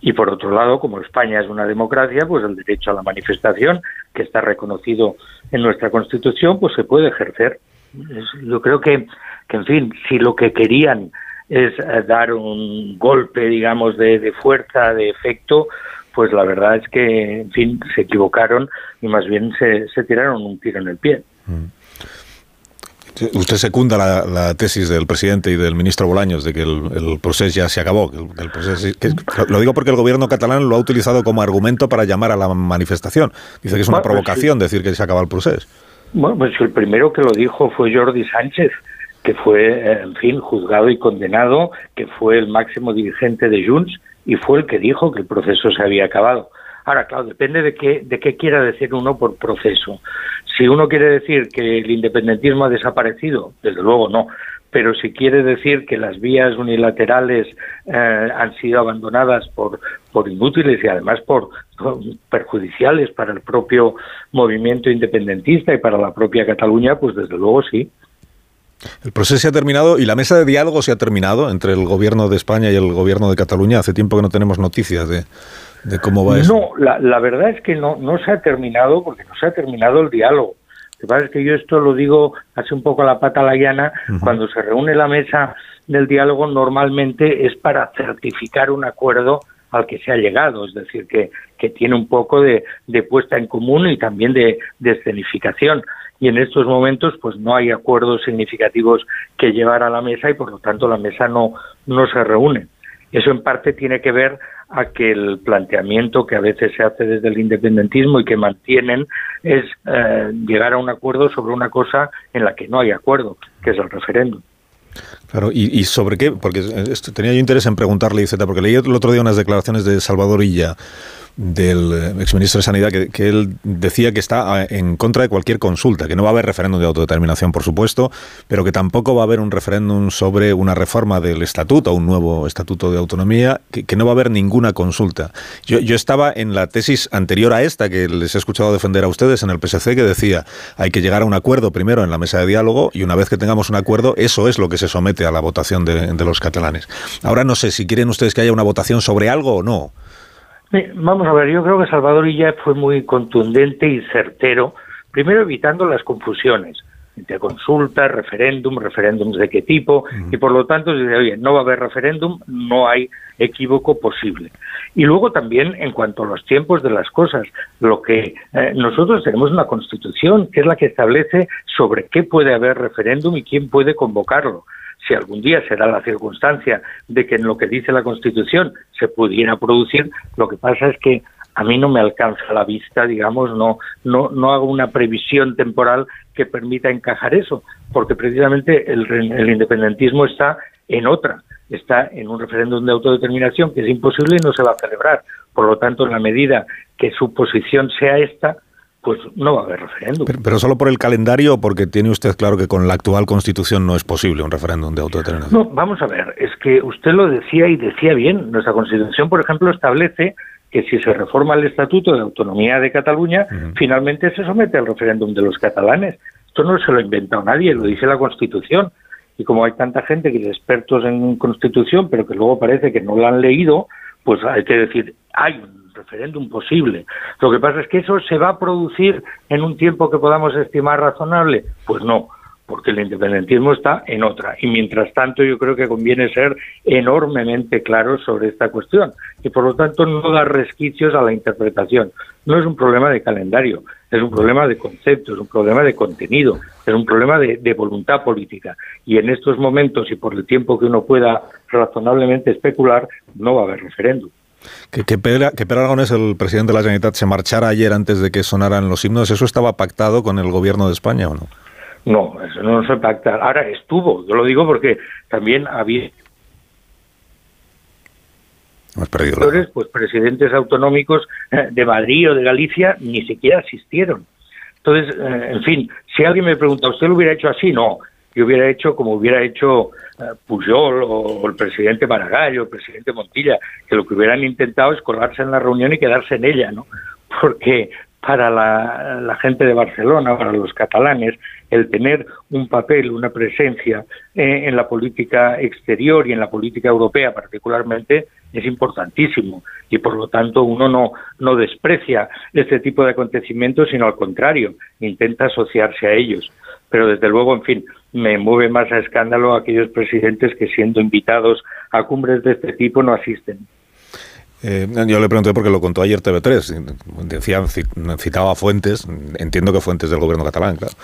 Y por otro lado, como España es una democracia, pues el derecho a la manifestación, que está reconocido en nuestra Constitución, pues se puede ejercer. Es- Yo creo que, que, en fin, si lo que querían es eh, dar un golpe, digamos, de, de fuerza, de efecto, pues la verdad es que, en fin, se equivocaron y más bien se, se tiraron un tiro en el pie. Usted secunda la, la tesis del presidente y del ministro Bolaños de que el, el proceso ya se acabó. Que el, que el proceso- que- lo digo porque el gobierno catalán lo ha utilizado como argumento para llamar a la manifestación. Dice que es una pues provocación decir que se acaba el proceso. Bueno, pues el primero que lo dijo fue Jordi Sánchez, que fue, eh, en fin, juzgado y condenado, que fue el máximo dirigente de Junts y fue el que dijo que el proceso se había acabado. Ahora, claro, depende de qué, de qué quiera decir uno por proceso. Si uno quiere decir que el independentismo ha desaparecido, desde luego no. Pero si quiere decir que las vías unilaterales eh, han sido abandonadas por, por inútiles y además por, perjudiciales para el propio movimiento independentista y para la propia Cataluña, pues desde luego sí. El proceso se ha terminado y la mesa de diálogo se ha terminado entre el gobierno de España y el gobierno de Cataluña. Hace tiempo que no tenemos noticias de, de cómo va eso. No, la, la verdad es que no, no se ha terminado porque no se ha terminado el diálogo. Lo que pasa es que yo esto lo digo hace un poco a la pata a la llana. Cuando se reúne la mesa del diálogo normalmente es para certificar un acuerdo al que se ha llegado, es decir, que, que tiene un poco de, de puesta en común y también de, de escenificación y en estos momentos pues no hay acuerdos significativos que llevar a la mesa y por lo tanto la mesa no, no se reúne. Eso en parte tiene que ver a que el planteamiento que a veces se hace desde el independentismo y que mantienen es eh, llegar a un acuerdo sobre una cosa en la que no hay acuerdo, que es el referéndum. Claro, ¿y, sobre qué? Porque tenía yo interés en preguntarle, Iceta, porque leí el otro día unas declaraciones de Salvador Illa, del eh, exministro de Sanidad, que, que, él decía que está eh, en contra de cualquier consulta, que no va a haber referéndum de autodeterminación, por supuesto, pero que tampoco va a haber un referéndum sobre una reforma del estatuto, un nuevo estatuto de autonomía, que, que no va a haber ninguna consulta. Yo, yo, estaba en la tesis anterior a esta, que les he escuchado defender a ustedes en el PSC, que decía hay que llegar a un acuerdo primero en la mesa de diálogo y una vez que tengamos un acuerdo, eso es lo que se somete a la votación de, de los catalanes. Ahora no sé si quieren ustedes que haya una votación sobre algo o no. Vamos a ver, yo creo que Salvador Illa fue muy contundente y certero, primero evitando las confusiones entre consulta, referéndum, referéndums de qué tipo, y por lo tanto dice, oye, no va a haber referéndum, no hay equívoco posible. Y luego también en cuanto a los tiempos de las cosas, lo que eh, nosotros tenemos una constitución que es la que establece sobre qué puede haber referéndum y quién puede convocarlo si algún día será la circunstancia de que en lo que dice la Constitución se pudiera producir, lo que pasa es que a mí no me alcanza la vista, digamos, no, no, no hago una previsión temporal que permita encajar eso, porque precisamente el, el independentismo está en otra, está en un referéndum de autodeterminación que es imposible y no se va a celebrar. Por lo tanto, en la medida que su posición sea esta, pues no va a haber referéndum. Pero, pero, solo por el calendario porque tiene usted claro que con la actual constitución no es posible un referéndum de autodeterminación. No, vamos a ver, es que usted lo decía y decía bien. Nuestra constitución, por ejemplo, establece que si se reforma el Estatuto de Autonomía de Cataluña, uh -huh. finalmente se somete al referéndum de los catalanes. Esto no se lo ha inventado nadie, lo dice la Constitución. Y como hay tanta gente que es expertos en Constitución, pero que luego parece que no la han leído, pues hay que decir, hay un referéndum posible. Lo que pasa es que eso se va a producir en un tiempo que podamos estimar razonable. Pues no, porque el independentismo está en otra. Y mientras tanto yo creo que conviene ser enormemente claros sobre esta cuestión y por lo tanto no dar resquicios a la interpretación. No es un problema de calendario, es un problema de concepto, es un problema de contenido, es un problema de, de voluntad política. Y en estos momentos y por el tiempo que uno pueda razonablemente especular, no va a haber referéndum. Que, que, Pedro, que Pedro Aragonés, el presidente de la Generalitat, se marchara ayer antes de que sonaran los himnos, ¿eso estaba pactado con el gobierno de España o no? No, eso no se pacta. Ahora estuvo, yo lo digo porque también había Hemos perdido pues presidentes autonómicos eh, de Madrid o de Galicia ni siquiera asistieron. Entonces, eh, en fin, si alguien me pregunta, ¿usted lo hubiera hecho así? No, yo hubiera hecho como hubiera hecho uh, Pujol o, el presidente Maragall o el presidente Montilla, que lo que hubieran intentado es colarse en la reunión y quedarse en ella, ¿no? *laughs* Porque para la, la, gente de Barcelona, para los catalanes, el tener un papel, una presencia eh, en la política exterior y en la política europea particularmente es importantísimo y por lo tanto uno no, no desprecia este tipo de acontecimientos, sino al contrario, intenta asociarse a ellos. Pero desde luego, en fin, me mueve más a escándalo aquellos presidentes que siendo invitados a cumbres de este tipo no asisten. Eh, yo le pregunté porque lo contó ayer TV3. Decían, citaba fuentes, entiendo que fuentes del gobierno catalán, claro.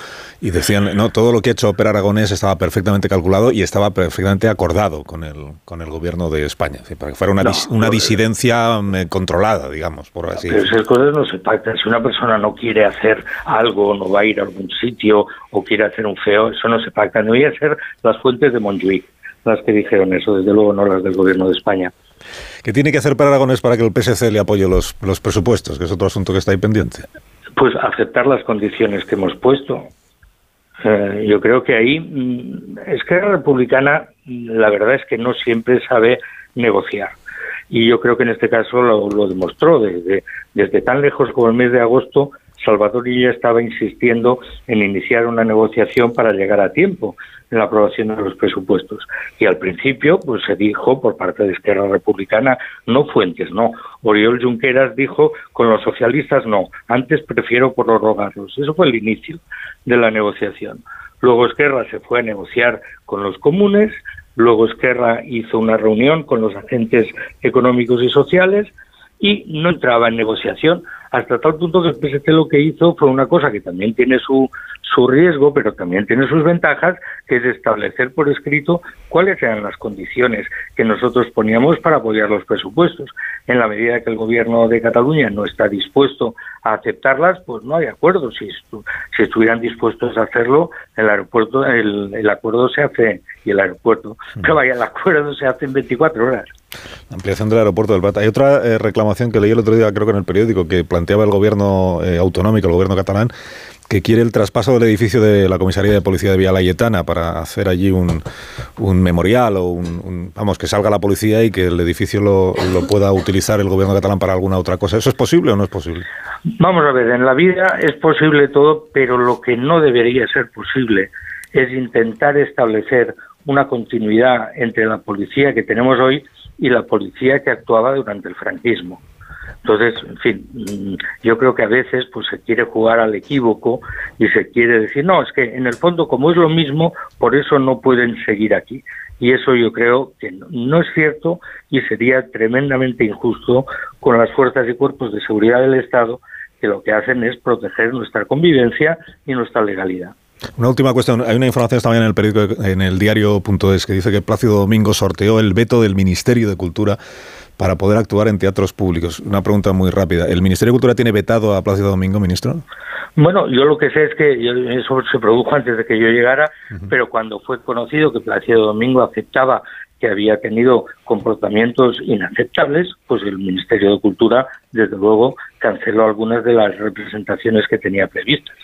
Y decían, no, todo lo que ha hecho Per Aragonés estaba perfectamente calculado y estaba perfectamente acordado con el, con el gobierno de España. Para que fuera una, no, dis, una disidencia eh, controlada, digamos, por así Pero esas cosas no se pactan. Si una persona no quiere hacer algo, no va a ir a algún sitio o quiere hacer un feo, eso no se pacta. No voy a ser las fuentes de Montjuic las que dijeron eso, desde luego no las del gobierno de España. ¿Qué tiene que hacer para Aragonés para que el PSC le apoye los, los presupuestos? Que es otro asunto que está ahí pendiente. Pues aceptar las condiciones que hemos puesto. Eh, yo creo que ahí mm, Esquerra Republicana, mm, la verdad es que no siempre sabe negociar. Y yo creo que en este caso lo, lo demostró. Desde, desde tan lejos como el mes de agosto, Salvador ya estaba insistiendo en iniciar una negociación para llegar a tiempo en la aprobación de los presupuestos. Y al principio, pues se dijo por parte de Esquerra Republicana, no Fuentes, no. Oriol Junqueras dijo, con los socialistas no, antes prefiero prorrogarlos. Eso fue el inicio de la negociación. Luego Esquerra se fue a negociar con los comunes, luego Esquerra hizo una reunión con los agentes económicos y sociales y no entraba en negociación hasta tal punto que el PSC lo que hizo fue una cosa que también tiene su, su riesgo, pero también tiene sus ventajas, que es establecer por escrito cuáles eran las condiciones que nosotros poníamos para apoyar los presupuestos. En la medida que el gobierno de Cataluña no está dispuesto a aceptarlas, pues no hay acuerdo. Si, si estuvieran dispuestos a hacerlo, el aeropuerto, el, el acuerdo se hace y el aeropuerto, pero vaya, el acuerdo se hace en 24 horas. Ampliación del aeropuerto del Prat. Hay otra eh, reclamación que leí el otro día, creo que en el periódico, que planteaba el gobierno eh, autonómico, el gobierno catalán, que quiere el traspaso del edificio de la comisaría de policía de Vía Layetana para hacer allí un, memorial o un, vamos que salga la policía y que el edificio lo pueda utilizar el gobierno catalán para alguna otra cosa. ¿Eso es posible o no es posible? Vamos a ver, en la vida es posible todo, pero lo que no debería ser posible es intentar establecer una continuidad entre la policía que tenemos hoy y la policía que actuaba durante el franquismo. Entonces, en fin, mm, yo creo que a veces pues se quiere jugar al equívoco y se quiere decir, no, es que en el fondo como es lo mismo, por eso no pueden seguir aquí. Y eso yo creo que no, no es cierto y sería tremendamente injusto con las fuerzas y cuerpos de seguridad del Estado que lo que hacen es proteger nuestra convivencia y nuestra legalidad. Una última cuestión. Hay una información esta mañana en el periódico, en el diario.es, que dice que Plácido Domingo sorteó el veto del Ministerio de Cultura para poder actuar en teatros públicos. Una pregunta muy rápida. ¿El Ministerio de Cultura tiene vetado a Plácido Domingo, ministro? Bueno, yo lo que sé es que eso se produjo antes de que yo llegara, pero cuando fue conocido que Plácido Domingo aceptaba que había tenido comportamientos inaceptables, pues el Ministerio de Cultura, desde luego, canceló algunas de las representaciones que tenía previstas.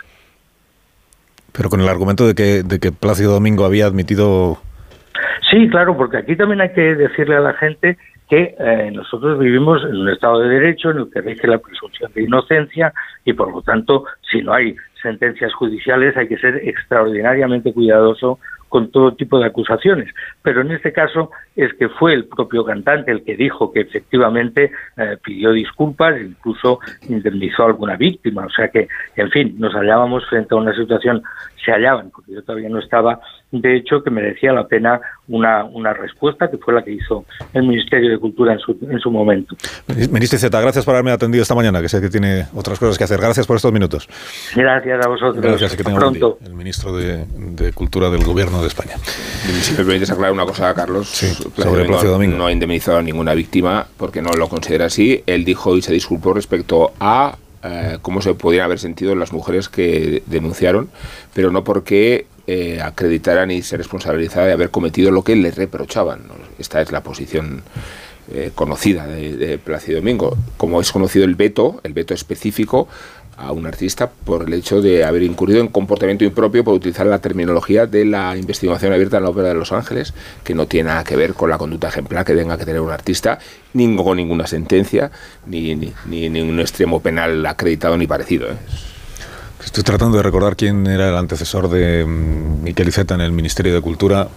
Pero con el argumento de que, de que Plácido Domingo había admitido... Sí, claro, porque aquí también hay que decirle a la gente que eh, nosotros vivimos en un Estado de Derecho en el que rige la presunción de inocencia y, por lo tanto, si no hay sentencias judiciales hay que ser extraordinariamente cuidadoso con todo tipo de acusaciones. Pero en este caso es que fue el propio cantante el que dijo que efectivamente eh, pidió disculpas, incluso indemnizó a alguna víctima. O sea que, en fin, nos hallábamos frente a una situación, se hallaban, porque yo todavía no estaba, de hecho, que merecía la pena una, una respuesta, que fue la que hizo el Ministerio de Cultura en su, en su momento. Ministro Z, gracias por haberme atendido esta mañana, que sé que tiene otras cosas que hacer. Gracias por estos minutos. Gracias a vosotros. Gracias, que tenga pronto. día. El ministro de, de Cultura del Gobierno de España. Si me permites aclarar una cosa, Carlos. Plácido sobre Plácido Domingo. No ha indemnizado a ninguna víctima porque no lo considera así. Él dijo y se disculpó respecto a eh, cómo se podían haber sentido las mujeres que denunciaron, pero no porque eh, acreditaran y se responsabilizara de haber cometido lo que le reprochaban. Esta es la posición eh, conocida de, de Plácido Domingo. Como es conocido el veto, el veto específico a un artista por el hecho de haber incurrido en comportamiento impropio por utilizar la terminología de la investigación abierta en la ópera de Los Ángeles, que no tiene nada que ver con la conducta ejemplar que tenga que tener un artista, ni con ninguna sentencia, ni, ni, ni, un extremo penal acreditado ni parecido. ¿eh? Estoy tratando de recordar quién era el antecesor de mm, Miquel Iceta en el Ministerio de Cultura.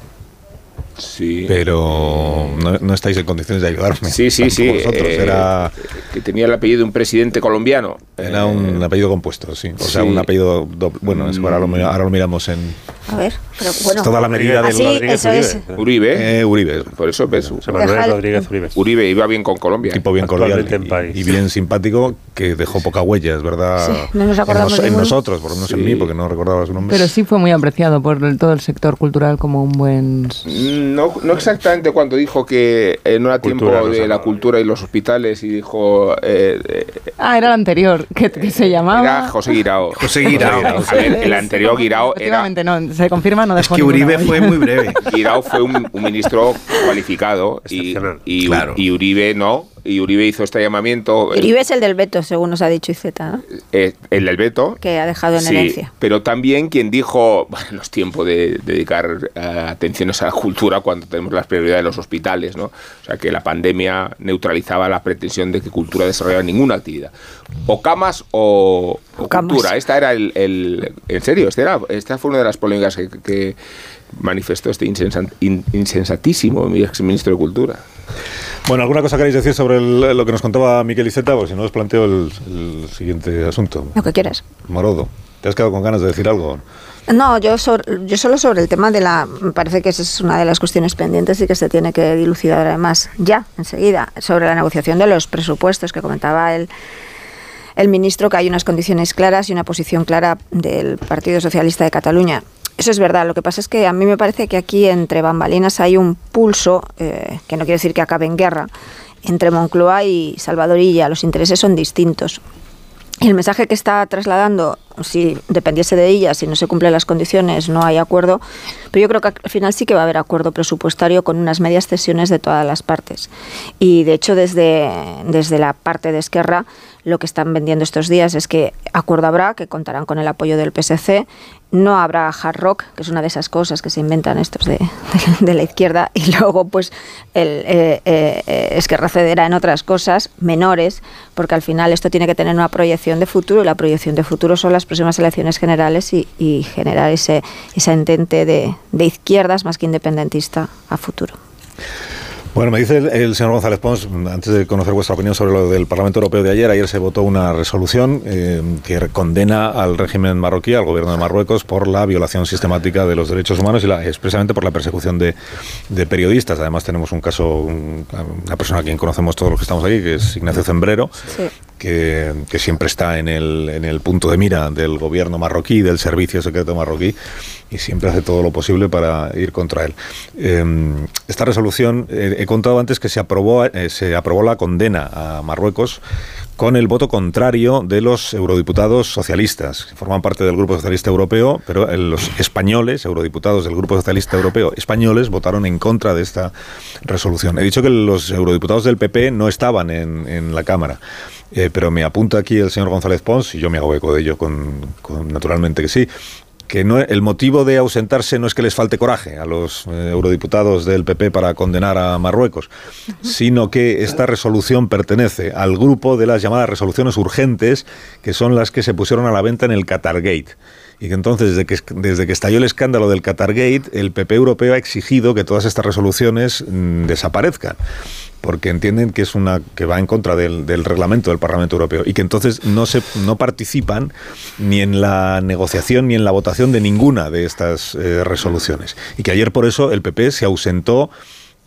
Sí. Pero no, no estáis en condiciones de ayudarme. Sí, sí, sí. Vosotros. eh, Era, que tenía el apellido de un presidente colombiano. era un apellido compuesto, sí. O sea, sí. un apellido doble. Bueno, que ahora, lo, ahora lo miramos en A ver, pero bueno. toda la medida del Así, eso es. Uribe. Eh, Uribe. Por eso ves. Manuel Deja el- Rodríguez Uribe. Uribe iba bien con Colombia. tipo bien cordial en y, y bien simpático que dejó poca huella, es verdad. Sí, no nos en, acordamos nos- en nosotros, por lo menos en mí, porque no recordaba su nombre. Pero sí fue muy apreciado por el- todo el sector cultural como un buen... No, no exactamente cuando dijo que eh, no era Cultura, tiempo de la cultura y los hospitales y dijo eh, eh, Ah, era el anterior, que, que se llamaba... era José Guirao. *laughs* José Guirao. A ver, el anterior Guirao era Efectivamente, no, se confirma, no dejó Es que Uribe fue muy breve. Guirao fue un, un ministro cualificado y, y, Claro. y Uribe no. Y Uribe hizo este llamamiento. Uribe es el del veto, según nos ha dicho Iceta, ¿no? eh, el del veto. que ha dejado en Sí, herencia. pero también quien dijo, bueno, no es tiempo de dedicar eh, atenciones a la cultura cuando tenemos las prioridades de los hospitales, ¿no? O sea, que la pandemia neutralizaba la pretensión de que cultura desarrollara ninguna actividad. O camas o, o camas. cultura. Esta era el, el- En serio, este era, esta fue una de las polémicas que, que manifestó este insensa- in- insensatísimo exministro de Cultura. Bueno, ¿alguna cosa queréis decir sobre el- lo que nos contaba Miquel Iceta? Porque si no, os planteo el, el siguiente asunto. Lo que quieras. Morodo, ¿te has quedado con ganas de decir algo? No, yo, sobre- yo solo sobre el tema de la... Me parece que esa es una de las cuestiones pendientes y que se tiene que dilucidar además ya, enseguida, sobre la negociación de los presupuestos que comentaba el, el ministro, que hay unas condiciones claras y una posición clara del Partido Socialista de Cataluña. Eso es verdad. Lo que pasa es que a mí me parece que aquí entre bambalinas hay un pulso, eh, que no quiere decir que acabe en guerra, entre Moncloa y Salvadorilla. Los intereses son distintos. Y el mensaje que está trasladando, si dependiese de ella, si no se cumplen las condiciones, no hay acuerdo, pero yo creo que al final sí que va a haber acuerdo presupuestario con unas medias cesiones de todas las partes. Y de hecho, desde, desde la parte de Esquerra, lo que están vendiendo estos días es que acuerdo habrá, que contarán con el apoyo del PSC, no habrá hard rock, que es una de esas cosas que se inventan estos de, de- *laughs* de la izquierda, y luego pues el, eh, eh, eh, Esquerra cederá en otras cosas menores, porque al final esto tiene que tener una proyección de futuro, y la proyección de futuro son las próximas elecciones generales y, generar ese, ese entente de, de izquierdas más que independentista a futuro. Bueno, me dice el, el señor González Pons, antes de conocer vuestra opinión sobre lo del Parlamento Europeo de ayer, ayer se votó una resolución eh, que condena al régimen marroquí, al gobierno de Marruecos, por la violación sistemática de los derechos humanos y la, expresamente por la persecución de, de periodistas. Además tenemos un caso, un- una persona a quien conocemos todos los que estamos aquí, que es Ignacio Zembrero, que, que siempre está en el, en el punto de mira del gobierno marroquí, del servicio secreto marroquí, y siempre hace todo lo posible para ir contra él. Eh, esta resolución, eh, contado antes que se aprobó, eh, se aprobó la condena a Marruecos con el voto contrario de los eurodiputados socialistas, que forman parte del Grupo Socialista Europeo, pero eh, los españoles, eurodiputados del Grupo Socialista Europeo españoles, votaron en contra de esta resolución. He dicho que los eurodiputados del PP no estaban en, en la Cámara, eh, pero me apunta aquí el señor González Pons, y yo me hago eco de ello, con, con- naturalmente que sí, que no, el motivo de ausentarse no es que les falte coraje a los eh, eurodiputados del PP para condenar a Marruecos, sino que esta resolución pertenece al grupo de las llamadas resoluciones urgentes, que son las que se pusieron a la venta en el Qatargate. Y que entonces, desde que, desde que estalló el escándalo del Qatargate, el PP europeo ha exigido que todas estas resoluciones mm, desaparezcan porque entienden que es una que va en contra del, del reglamento del Parlamento Europeo y que entonces no se no participan ni en la negociación ni en la votación de ninguna de estas eh, resoluciones. Y que ayer por eso el PP se ausentó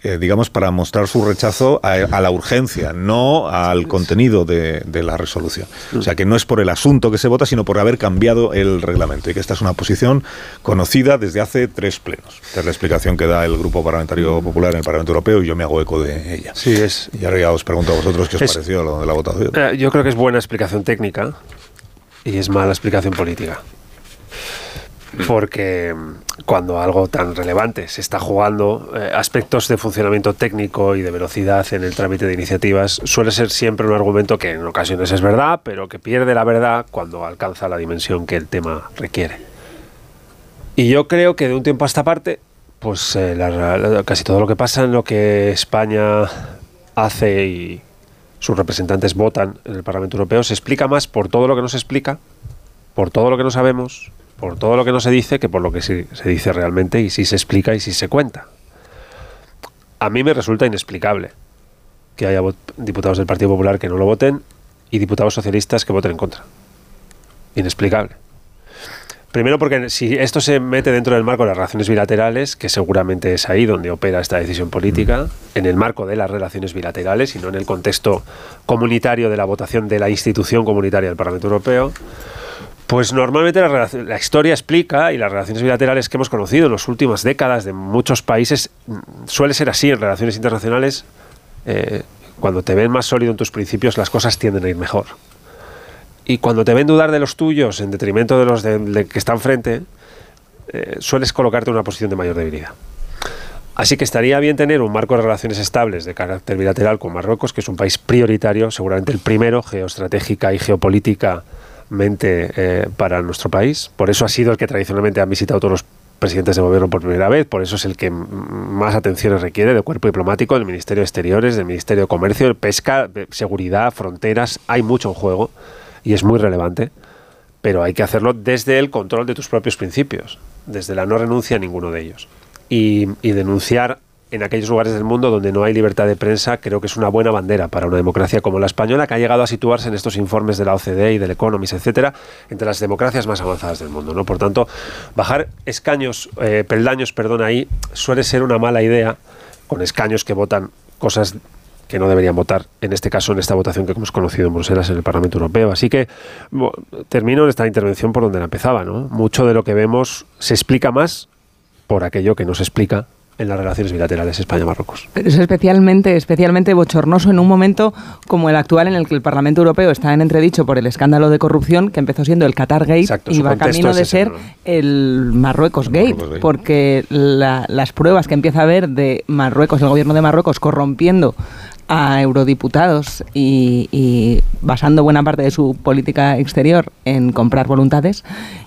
eh, digamos, para mostrar su rechazo a, a la urgencia, no al contenido de, de la resolución. O sea, que no es por el asunto que se vota, sino por haber cambiado el reglamento. Y que esta es una posición conocida desde hace tres plenos. Esta es la explicación que da el Grupo Parlamentario Popular en el Parlamento Europeo y yo me hago eco de ella. Sí, es. Y ahora ya os pregunto a vosotros qué os Es- pareció lo de la votación. Eh, yo creo que es buena explicación técnica y es mala explicación política. Porque mm, cuando algo tan relevante se está jugando, eh, aspectos de funcionamiento técnico y de velocidad en el trámite de iniciativas suele ser siempre un argumento que en ocasiones es verdad, pero que pierde la verdad cuando alcanza la dimensión que el tema requiere. Y yo creo que de un tiempo a esta parte, pues eh, la- la- casi todo lo que pasa en lo que España hace y sus representantes votan en el Parlamento Europeo se explica más por todo lo que no se explica, por todo lo que no sabemos, por todo lo que no se dice, que por lo que sí se dice realmente y sí se explica y sí se cuenta. A mí me resulta inexplicable que haya diputados del Partido Popular que no lo voten y diputados socialistas que voten en contra. Inexplicable. Primero porque si esto se mete dentro del marco de las relaciones bilaterales, que seguramente es ahí donde opera esta decisión política, en el marco de las relaciones bilaterales y no en el contexto comunitario de la votación de la institución comunitaria del Parlamento Europeo, pues normalmente la, historia explica y las relaciones bilaterales que hemos conocido en las últimas décadas de muchos países mm, suele ser así en relaciones internacionales. eh, cuando te ven más sólido en tus principios, las cosas tienden a ir mejor. Y cuando te ven dudar de los tuyos en detrimento de los de, de que están frente, eh, sueles colocarte en una posición de mayor debilidad. Así que estaría bien tener un marco de relaciones estables de carácter bilateral con Marruecos, que es un país prioritario, seguramente el primero geoestratégica y geopolíticamente eh, para nuestro país. Por eso ha sido el que tradicionalmente han visitado todos los presidentes de gobierno por primera vez, por eso es el que más atenciones requiere del cuerpo diplomático, del Ministerio de Exteriores, del Ministerio de Comercio, de Pesca, de Seguridad, Fronteras, hay mucho en juego y es muy relevante, pero hay que hacerlo desde el control de tus propios principios, desde la no renuncia a ninguno de ellos. Y denunciar en aquellos lugares del mundo donde no hay libertad de prensa, creo que es una buena bandera para una democracia como la española, que ha llegado a situarse en estos informes de la OCDE y del Economist, etcétera, entre las democracias más avanzadas del mundo. ¿no? Por tanto, bajar escaños, eh, peldaños, perdón, ahí suele ser una mala idea, con escaños que votan cosas que no deberían votar, en este caso, en esta votación que hemos conocido en Bruselas, en el Parlamento Europeo. Así que termino esta intervención por donde la empezaba. ¿no? Mucho de lo que vemos se explica más por aquello que no se explica en las relaciones bilaterales España-Marruecos. Pero es especialmente, especialmente bochornoso en un momento como el actual en el que el Parlamento Europeo está en entredicho por el escándalo de corrupción que empezó siendo el Qatar Gate y va camino de ser el Marruecos Gate, porque las pruebas que empieza a haber de Marruecos, el gobierno de Marruecos corrompiendo a eurodiputados y, basando buena parte de su política exterior en comprar voluntades,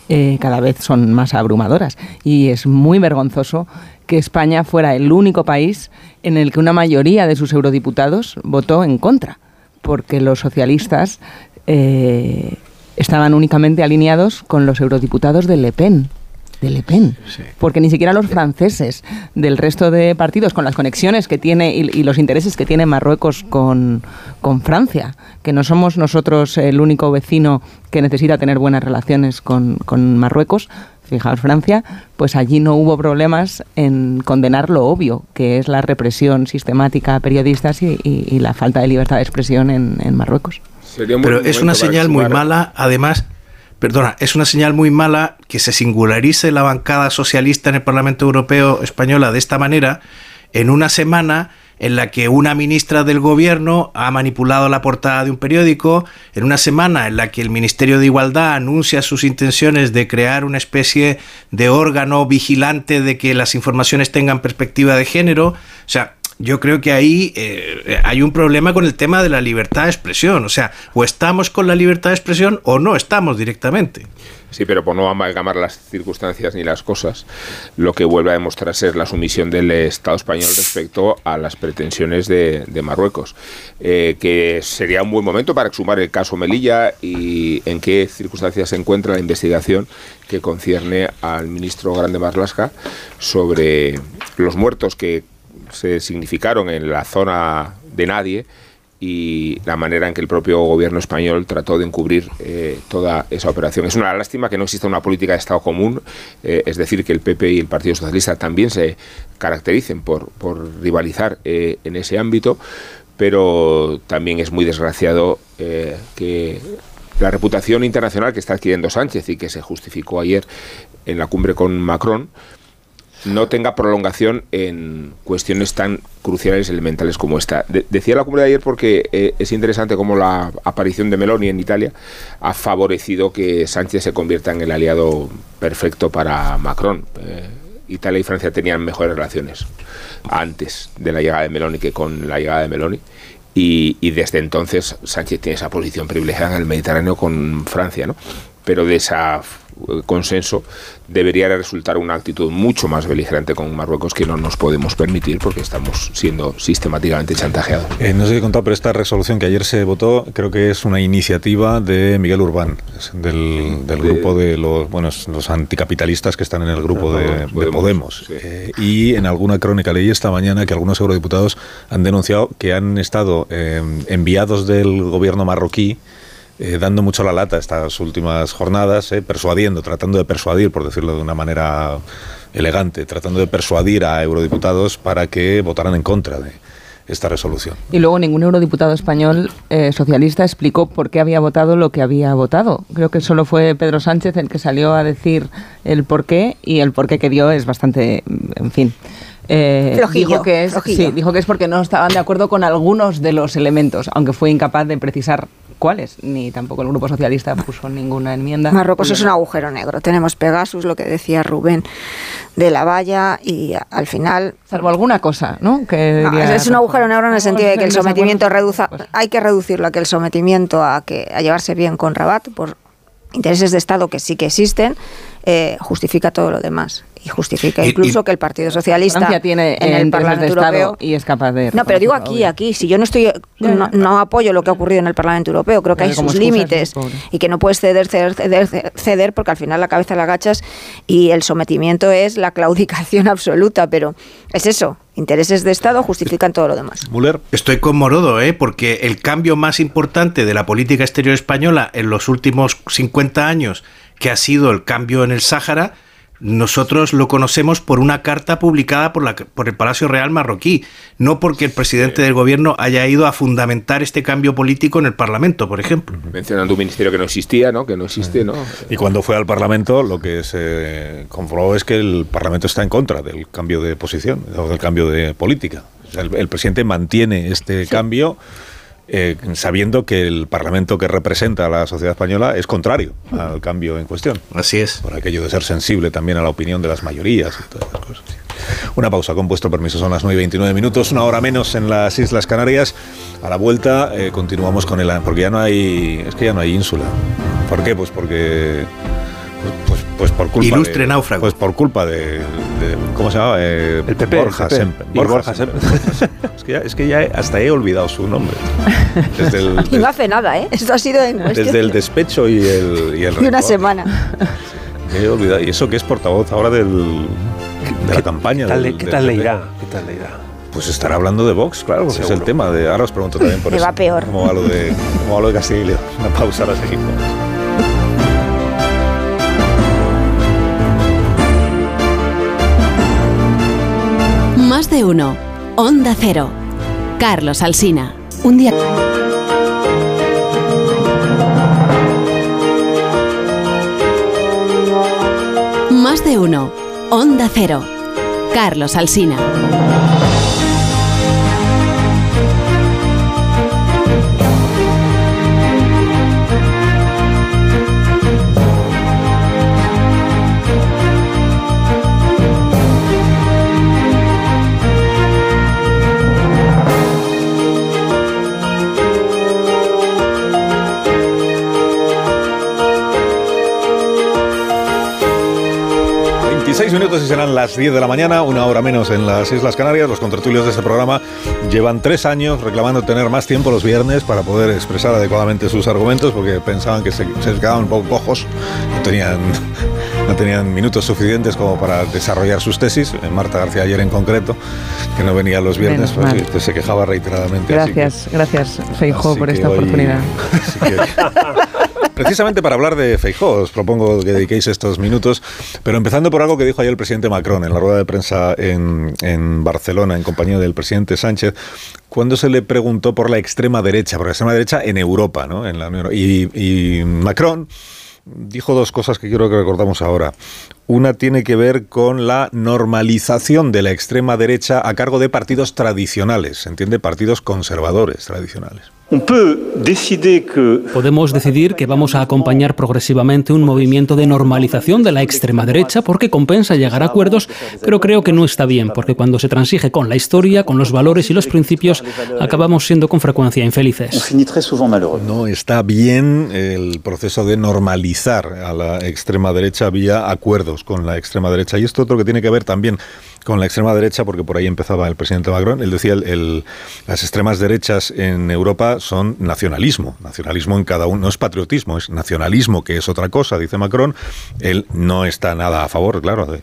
eh, cada vez son más abrumadoras. Y es muy vergonzoso que España fuera el único país en el que una mayoría de sus eurodiputados votó en contra, porque los socialistas eh, estaban únicamente alineados con los eurodiputados de Le Pen de Le Pen. Porque ni siquiera los franceses del resto de partidos, con las conexiones que tiene y, los intereses que tiene Marruecos con, con, Francia, que no somos nosotros el único vecino que necesita tener buenas relaciones con, con Marruecos, fijaos Francia, pues allí no hubo problemas en condenar lo obvio, que es la represión sistemática a periodistas y, la falta de libertad de expresión en, Marruecos. Pero es una señal muy mala, además, perdona, es una señal muy mala que se singularice la bancada socialista en el Parlamento Europeo española de esta manera en una semana en la que una ministra del gobierno ha manipulado la portada de un periódico, en una semana en la que el Ministerio de Igualdad anuncia sus intenciones de crear una especie de órgano vigilante de que las informaciones tengan perspectiva de género. O sea, yo creo que ahí eh, hay un problema con el tema de la libertad de expresión. O sea, o estamos con la libertad de expresión o no estamos directamente. Sí, pero por no amalgamar las circunstancias ni las cosas, lo que vuelve a demostrar es la sumisión del Estado español respecto a las pretensiones de, Marruecos, eh, que sería un buen momento para exhumar el caso Melilla y en qué circunstancias se encuentra la investigación que concierne al ministro Grande Marlasca sobre los muertos que se significaron en la zona de nadie y la manera en que el propio gobierno español trató de encubrir eh, toda esa operación. Es una lástima que no exista una política de Estado común, eh, es decir, que el PP y el Partido Socialista también se caractericen por, por rivalizar eh, en ese ámbito, pero también es muy desgraciado que la reputación internacional que está adquiriendo Sánchez y que se justificó ayer en la cumbre con Macron, no tenga prolongación en cuestiones tan cruciales elementales como esta. decía la cumbre de ayer porque eh, es interesante cómo la aparición de Meloni en Italia ha favorecido que Sánchez se convierta en el aliado perfecto para Macron. Eh, Italia y Francia tenían mejores relaciones antes de la llegada de Meloni que con la llegada de Meloni. Y, y desde entonces Sánchez tiene esa posición privilegiada en el Mediterráneo con Francia, ¿no? Pero de esa consenso debería resultar una actitud mucho más beligerante con Marruecos que no nos podemos permitir porque estamos siendo sistemáticamente chantajeados. Eh, no sé qué contar, pero esta resolución que ayer se votó creo que es una iniciativa de Miguel Urbán, del, grupo de los, bueno, los anticapitalistas que están en el grupo de, Podemos. Eh, y en alguna crónica leí esta mañana que algunos eurodiputados han denunciado que han estado eh, enviados del gobierno marroquí eh, dando mucho la lata estas últimas jornadas, eh, persuadiendo, tratando de persuadir, por decirlo de una manera elegante, tratando de persuadir a eurodiputados para que votaran en contra de esta resolución. Y luego ningún eurodiputado español eh, socialista explicó por qué había votado lo que había votado. Creo que solo fue Pedro Sánchez el que salió a decir el por qué y el por qué que dio es bastante, en fin. dijo que es sí, dijo que es porque no estaban de acuerdo con algunos de los elementos, aunque fue incapaz de precisar cuáles, ni tampoco el Grupo Socialista puso ninguna enmienda. Marruecos es un agujero negro. Tenemos Pegasus, lo que decía Rubén, de la valla y al final... Salvo alguna cosa, ¿no? Que No, es un agujero negro en el sentido de que el sometimiento reduzca, pues- hay que reducirlo a que el sometimiento a que a llevarse bien con Rabat por intereses de Estado que sí que existen eh, justifica todo lo demás y justifica Y- incluso y- que el Partido Socialista Francia tiene en eh, el de Parlamento Estado Europeo y es capaz de. no, pero digo aquí, obvio. aquí. Si yo no estoy, no, no apoyo lo que ha ocurrido en el Parlamento Europeo, creo que Pero hay sus límites y que no puedes ceder, ceder, ceder, ceder, porque al final la cabeza la agachas y el sometimiento es la claudicación *laughs* absoluta. Pero es eso, intereses de Estado justifican todo lo demás. Müller. Estoy con Morodo, ¿eh? porque el cambio más importante de la política exterior española en los últimos 50 años, que ha sido el cambio en el Sáhara, nosotros lo conocemos por una carta publicada por, la, por el Palacio Real marroquí, no porque el presidente del gobierno haya ido a fundamentar este cambio político en el Parlamento, por ejemplo. Mencionando un ministerio que no existía, ¿no? Que no existe, ¿no? Y cuando fue al Parlamento, lo que se comprobó es que el Parlamento está en contra del cambio de posición o del cambio de política. O sea, el, el presidente mantiene este cambio eh, sabiendo que el Parlamento que representa a la sociedad española es contrario al cambio en cuestión. Así es. Por aquello de ser sensible también a la opinión de las mayorías y todas esas cosas. Una pausa con vuestro permiso, son las 9 y 29 minutos, una hora menos en las Islas Canarias. A la vuelta eh, continuamos con el... Porque ya no hay... Es que ya no hay ínsula. ¿Por qué? Pues porque... Pues, pues, pues por culpa Ilustre de, náufrago. Pues por culpa de, de- ¿cómo se llama? Eh, El PP, Borja el PP. Semper. Y Borja Semper. *laughs* es, que ya, es que ya he- hasta he olvidado su nombre. Desde el, *laughs* Y no hace nada, ¿eh? Esto ha sido en cuestión desde el despecho y el, y el de una semana. Me he olvidado. Y eso que es portavoz ahora del, de la campaña. ¿Qué tal, del- qué tal le irá? ¿Qué tal le irá? Pues estará hablando de Vox, claro, porque es el tema. de Ahora os pregunto también por eso. va peor. ¿Cómo va lo de, lo de Castilla y León? Una pausa, ahora seguimos. Más de uno. Onda Cero. Carlos Alsina. Un día. Más de uno. Onda Cero. Carlos Alsina. Venga. 26 minutos y serán las 10 de la mañana, una hora menos en las Islas Canarias. Los contertulios de este programa llevan tres años reclamando tener más tiempo los viernes para poder expresar adecuadamente sus argumentos porque pensaban que se, se quedaban un poco cojos, no tenían, *laughs* no tenían minutos suficientes como para desarrollar sus tesis. Eh, Marta García ayer en concreto, que no venía los viernes, pues, sí, se quejaba reiteradamente. así que- Gracias, gracias, Feijó, Así por esta hoy- oportunidad. *laughs* Precisamente para hablar de Feijó, os propongo que dediquéis estos minutos, pero empezando por algo que dijo ayer el presidente Macron en la rueda de prensa en, Barcelona, en compañía del presidente Sánchez, cuando se le preguntó por la extrema derecha, por la extrema derecha en Europa, ¿no? En la y, Macron dijo dos cosas que quiero que recordamos ahora. Una tiene que ver con la normalización de la extrema derecha a cargo de partidos tradicionales, ¿se entiende? Partidos conservadores tradicionales. Podemos decidir que vamos a acompañar progresivamente un movimiento de normalización de la extrema derecha porque compensa llegar a acuerdos, pero creo que no está bien, porque cuando se transige con la historia, con los valores y los principios, acabamos siendo con frecuencia infelices. No está bien el proceso de normalizar a la extrema derecha vía acuerdos con la extrema derecha. Y esto otro que tiene que ver también con la extrema derecha, porque por ahí empezaba el presidente Macron, él decía, el, las extremas derechas en Europa son nacionalismo, nacionalismo en cada uno, no es patriotismo, es nacionalismo, que es otra cosa, dice Macron, él no está nada a favor, claro,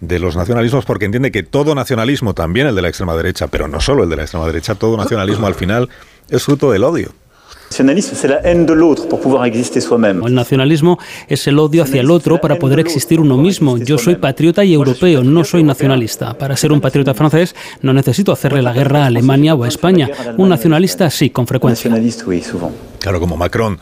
de los nacionalismos, porque entiende que todo nacionalismo, también el de la extrema derecha, pero no solo el de la extrema derecha, todo nacionalismo al final es fruto del odio. El nacionalismo es el odio hacia el otro para poder existir uno mismo. Yo soy patriota y europeo, no soy nacionalista. Para ser un patriota francés no necesito hacerle la guerra a Alemania o a España. Un nacionalista sí, con frecuencia. Claro, como Macron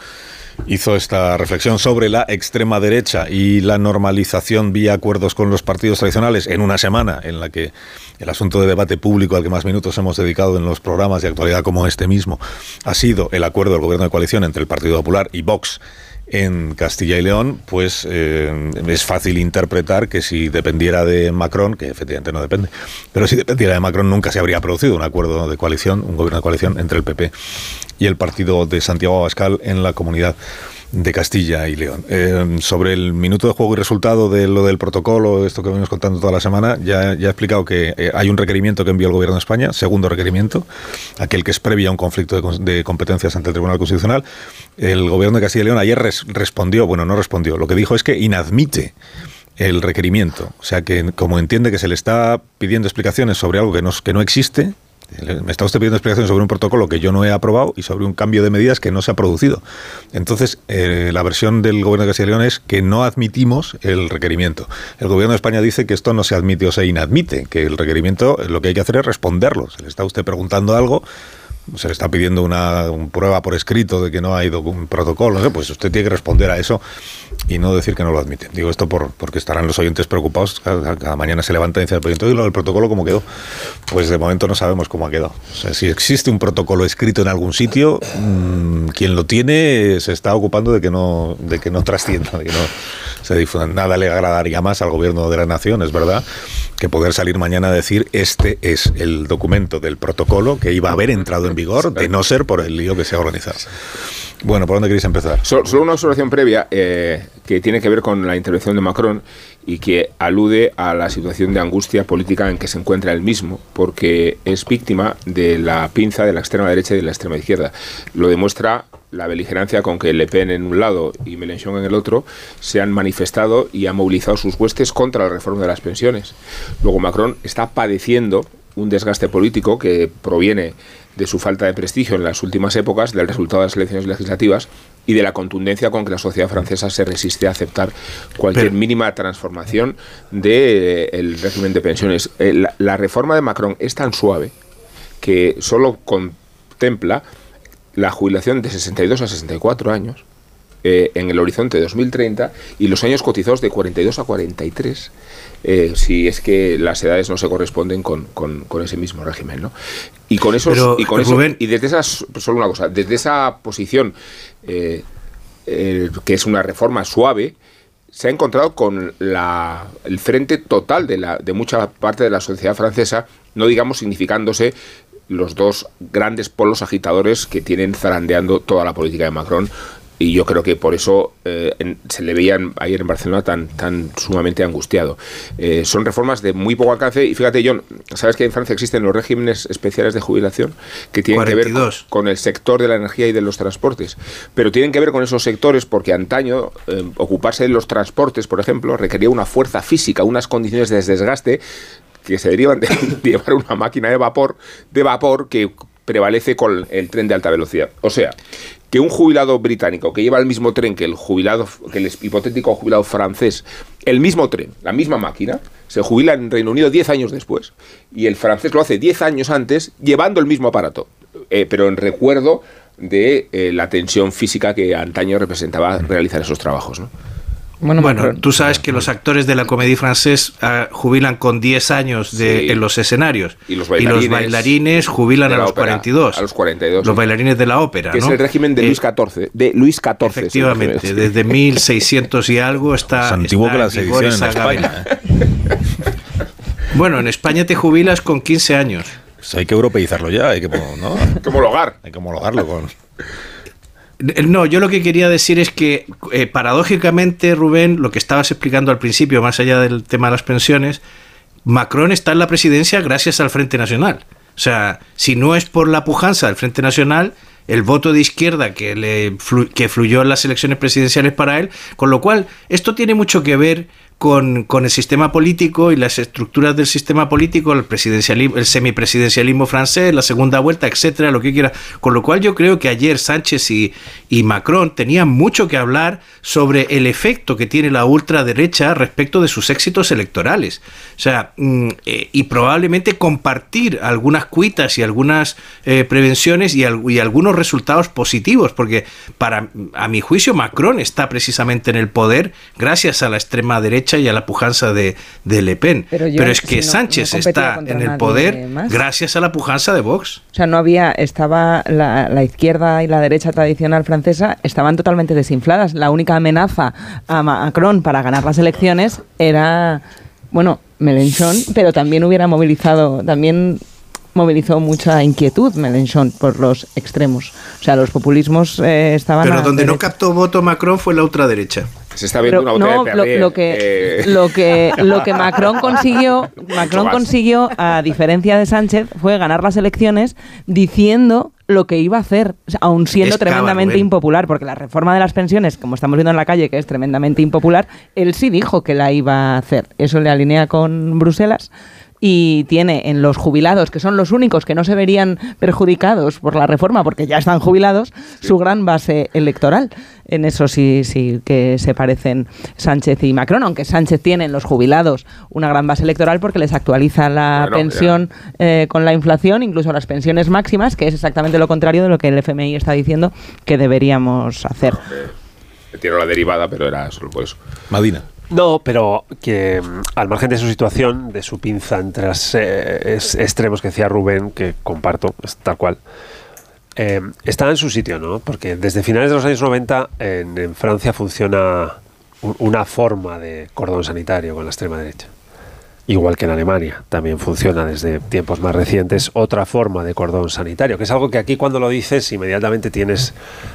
hizo esta reflexión sobre la extrema derecha y la normalización vía acuerdos con los partidos tradicionales en una semana en la que el asunto de debate público al que más minutos hemos dedicado en los programas de actualidad como este mismo ha sido el acuerdo del gobierno de coalición entre el Partido Popular y Vox en Castilla y León, pues eh, es fácil interpretar que si dependiera de Macron, que efectivamente no depende, pero si dependiera de Macron nunca se habría producido un acuerdo de coalición, un gobierno de coalición entre el PP y el partido de Santiago Abascal en la comunidad de Castilla y León. Eh, sobre el minuto de juego y resultado de lo del protocolo, esto que venimos contando toda la semana, ya, ya he explicado que eh, hay un requerimiento que envió el Gobierno de España, segundo requerimiento, aquel que es previo a un conflicto de, competencias ante el Tribunal Constitucional. El Gobierno de Castilla y León ayer respondió, bueno, no respondió, lo que dijo es que inadmite el requerimiento. O sea que como entiende que se le está pidiendo explicaciones sobre algo que no, que no existe, me está usted pidiendo explicaciones sobre un protocolo que yo no he aprobado y sobre un cambio de medidas que no se ha producido. Entonces, eh, la versión del gobierno de Castilla y León es que no admitimos el requerimiento. El gobierno de España dice que esto no se admite o se inadmite, que el requerimiento lo que hay que hacer es responderlo. Se le está usted preguntando algo se le está pidiendo una, prueba por escrito de que no ha ido un protocolo, no sé, pues usted tiene que responder a eso y no decir que no lo admite. Digo esto por, porque estarán los oyentes preocupados. Cada, mañana se levanta y dice, ¿y lo del protocolo cómo quedó? Pues de momento no sabemos cómo ha quedado. O sea, si existe un protocolo escrito en algún sitio, mm, quien lo tiene se está ocupando de que no, de que no trascienda, de que no se difunda. Nada le agradaría más al gobierno de la nación, es verdad, que poder salir mañana a decir este es el documento del protocolo que iba a haber entrado en vigor, de no ser por el lío que se ha organizado. Bueno, ¿por dónde queréis empezar? Solo, una observación previa eh, que tiene que ver con la intervención de Macron y que alude a la situación de angustia política en que se encuentra él mismo, porque es víctima de la pinza de la extrema derecha y de la extrema izquierda. Lo demuestra la beligerancia con que Le Pen en un lado y Mélenchon en el otro se han manifestado y han movilizado sus huestes contra la reforma de las pensiones. Luego Macron está padeciendo un desgaste político que proviene de su falta de prestigio en las últimas épocas, del resultado de las elecciones legislativas y de la contundencia con que la sociedad francesa se resiste a aceptar cualquier mínima transformación del eh, régimen de pensiones. Eh, la reforma de Macron es tan suave que solo contempla la jubilación de 62 a 64 años eh, en el horizonte de 2030 y los años cotizados de 42 a 43, eh, si es que las edades no se corresponden con, ese mismo régimen. ¿no? Y con eso y con eso, y desde esas, solo una cosa, desde esa posición eh, que es una reforma suave, se ha encontrado con la, el frente total de, la, de mucha parte de la sociedad francesa, no digamos significándose los dos grandes polos agitadores que tienen zarandeando toda la política de Macron. Y yo creo que por eso eh, se le veían ayer en Barcelona tan, tan sumamente angustiado. Eh, son reformas de muy poco alcance. Y fíjate, John, ¿sabes que en Francia existen los regímenes especiales de jubilación que tienen que ver con, el sector de la energía y de los transportes? Pero tienen que ver con esos sectores porque antaño eh, ocuparse de los transportes, por ejemplo, requería una fuerza física, unas condiciones de desgaste que se derivan de, *laughs* llevar una máquina de vapor, de vapor que prevalece con el tren de alta velocidad. O sea, que un jubilado británico que lleva el mismo tren que el jubilado, que el hipotético jubilado francés, el mismo tren, la misma máquina, se jubila en Reino Unido 10 años después. Y el francés lo hace 10 años antes llevando el mismo aparato, eh, pero en recuerdo de eh, la tensión física que antaño representaba realizar esos trabajos. Bueno, tú sabes que los actores de la comedia francés ah, jubilan con 10 años de, en los escenarios. Y los bailarines, jubilan a los 42. A los 42. Los bailarines de la ópera. Que es el régimen de Luis XIV. Eh, de Luis XIV. Efectivamente, desde 1600 y algo está. Es antiguo que la sedición en España. ¿eh? *laughs* bueno, en España te jubilas con 15 años. Pues hay que europeizarlo ya, hay que, ¿no? *laughs* hay que homologar. Hay que homologarlo con. No, yo lo que quería decir es que, eh, paradójicamente, Rubén, lo que estabas explicando al principio, más allá del tema de las pensiones, Macron está en la presidencia gracias al Frente Nacional. O sea, si no es por la pujanza del Frente Nacional, el voto de izquierda que, le que fluyó en las elecciones presidenciales para él, con lo cual esto tiene mucho que ver con, con el sistema político y las estructuras del sistema político, el presidencialismo, el semipresidencialismo francés, la segunda vuelta, etcétera, lo que quiera. Con lo cual yo creo que ayer Sánchez y, y Macron tenían mucho que hablar sobre el efecto que tiene la ultraderecha respecto de sus éxitos electorales. O sea, mm, eh, y probablemente compartir algunas cuitas y algunas eh, prevenciones y, y algunos resultados positivos, porque para a mi juicio Macron está precisamente en el poder gracias a la extrema derecha y a la pujanza de, de Le Pen. Pero Pero, yo, es que si no- Sánchez no está en el poder más. gracias a la pujanza de Vox. O sea, no había, estaba la, la izquierda y la derecha tradicional francesa estaban totalmente desinfladas. La única amenaza a Macron para ganar las elecciones era, bueno, Mélenchon, pero también hubiera movilizado, también movilizó mucha inquietud Mélenchon por los extremos. O sea, los populismos eh, estaban... Pero a donde no captó voto Macron fue la ultraderecha. Se está Pero no, lo, lo que, lo que *laughs* lo que Macron consiguió, Macron consiguió, a diferencia de Sánchez, fue ganar las elecciones diciendo lo que iba a hacer, o sea, aun siendo tremendamente impopular, porque la reforma de las pensiones, como estamos viendo en la calle, que es tremendamente impopular, él sí dijo que la iba a hacer. Eso le alinea con Bruselas y tiene en los jubilados, que son los únicos que no se verían perjudicados por la reforma porque ya están jubilados, su gran base electoral. En eso sí, sí que se parecen Sánchez y Macron, aunque Sánchez tiene en los jubilados una gran base electoral porque les actualiza la Bueno, pensión eh, con la inflación, incluso las pensiones máximas, que es exactamente lo contrario de lo que el FMI está diciendo que deberíamos hacer. Me tiró la derivada, pero era solo por eso. Madina. No, pero que mm, al margen de su situación, de su pinza entre los extremos que decía Rubén, que comparto, tal cual, eh, está en su sitio, ¿no? Porque desde finales de los años 90 en, Francia funciona una forma de cordón sanitario con la extrema derecha. Igual que en Alemania, también funciona desde tiempos más recientes otra forma de cordón sanitario, que es algo que aquí cuando lo dices inmediatamente tienes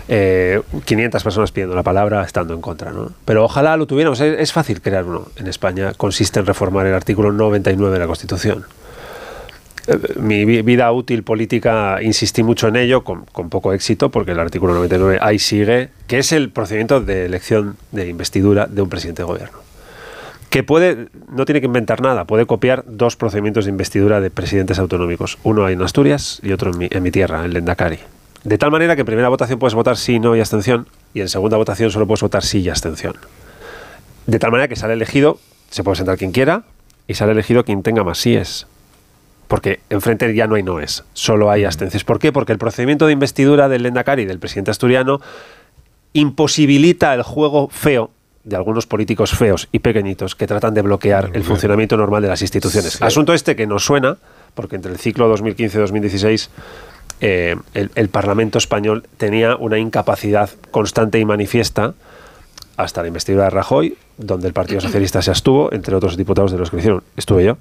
eh, 500 personas pidiendo la palabra estando en contra. ¿no? Pero ojalá lo tuviéramos, es, fácil crear uno. En España consiste en reformar el artículo 99 de la Constitución. Eh, Mi vi- vida útil política insistí mucho en ello, con poco éxito, porque el artículo 99 ahí sigue, que es el procedimiento de elección de investidura de un presidente de gobierno que puede, no tiene que inventar nada, puede copiar dos procedimientos de investidura de presidentes autonómicos, uno en Asturias y otro en mi, en mi tierra, en Lendakari. De tal manera que en primera votación puedes votar sí, no y abstención, y en segunda votación solo puedes votar sí y abstención. De tal manera que sale elegido, se puede sentar quien quiera, y sale elegido quien tenga más síes. Porque enfrente ya no hay noes, solo hay abstenciones. ¿Por qué? Porque el procedimiento de investidura del Lendakari, del presidente asturiano, imposibilita el juego feo de algunos políticos feos y pequeñitos que tratan de bloquear el funcionamiento normal de las instituciones. Sí. Asunto este que nos suena, porque entre el ciclo 2015-2016 eh, el, el Parlamento español tenía una incapacidad constante y manifiesta hasta la investidura de Rajoy, donde el Partido Socialista se abstuvo, entre otros diputados de los que lo hicieron, estuve yo,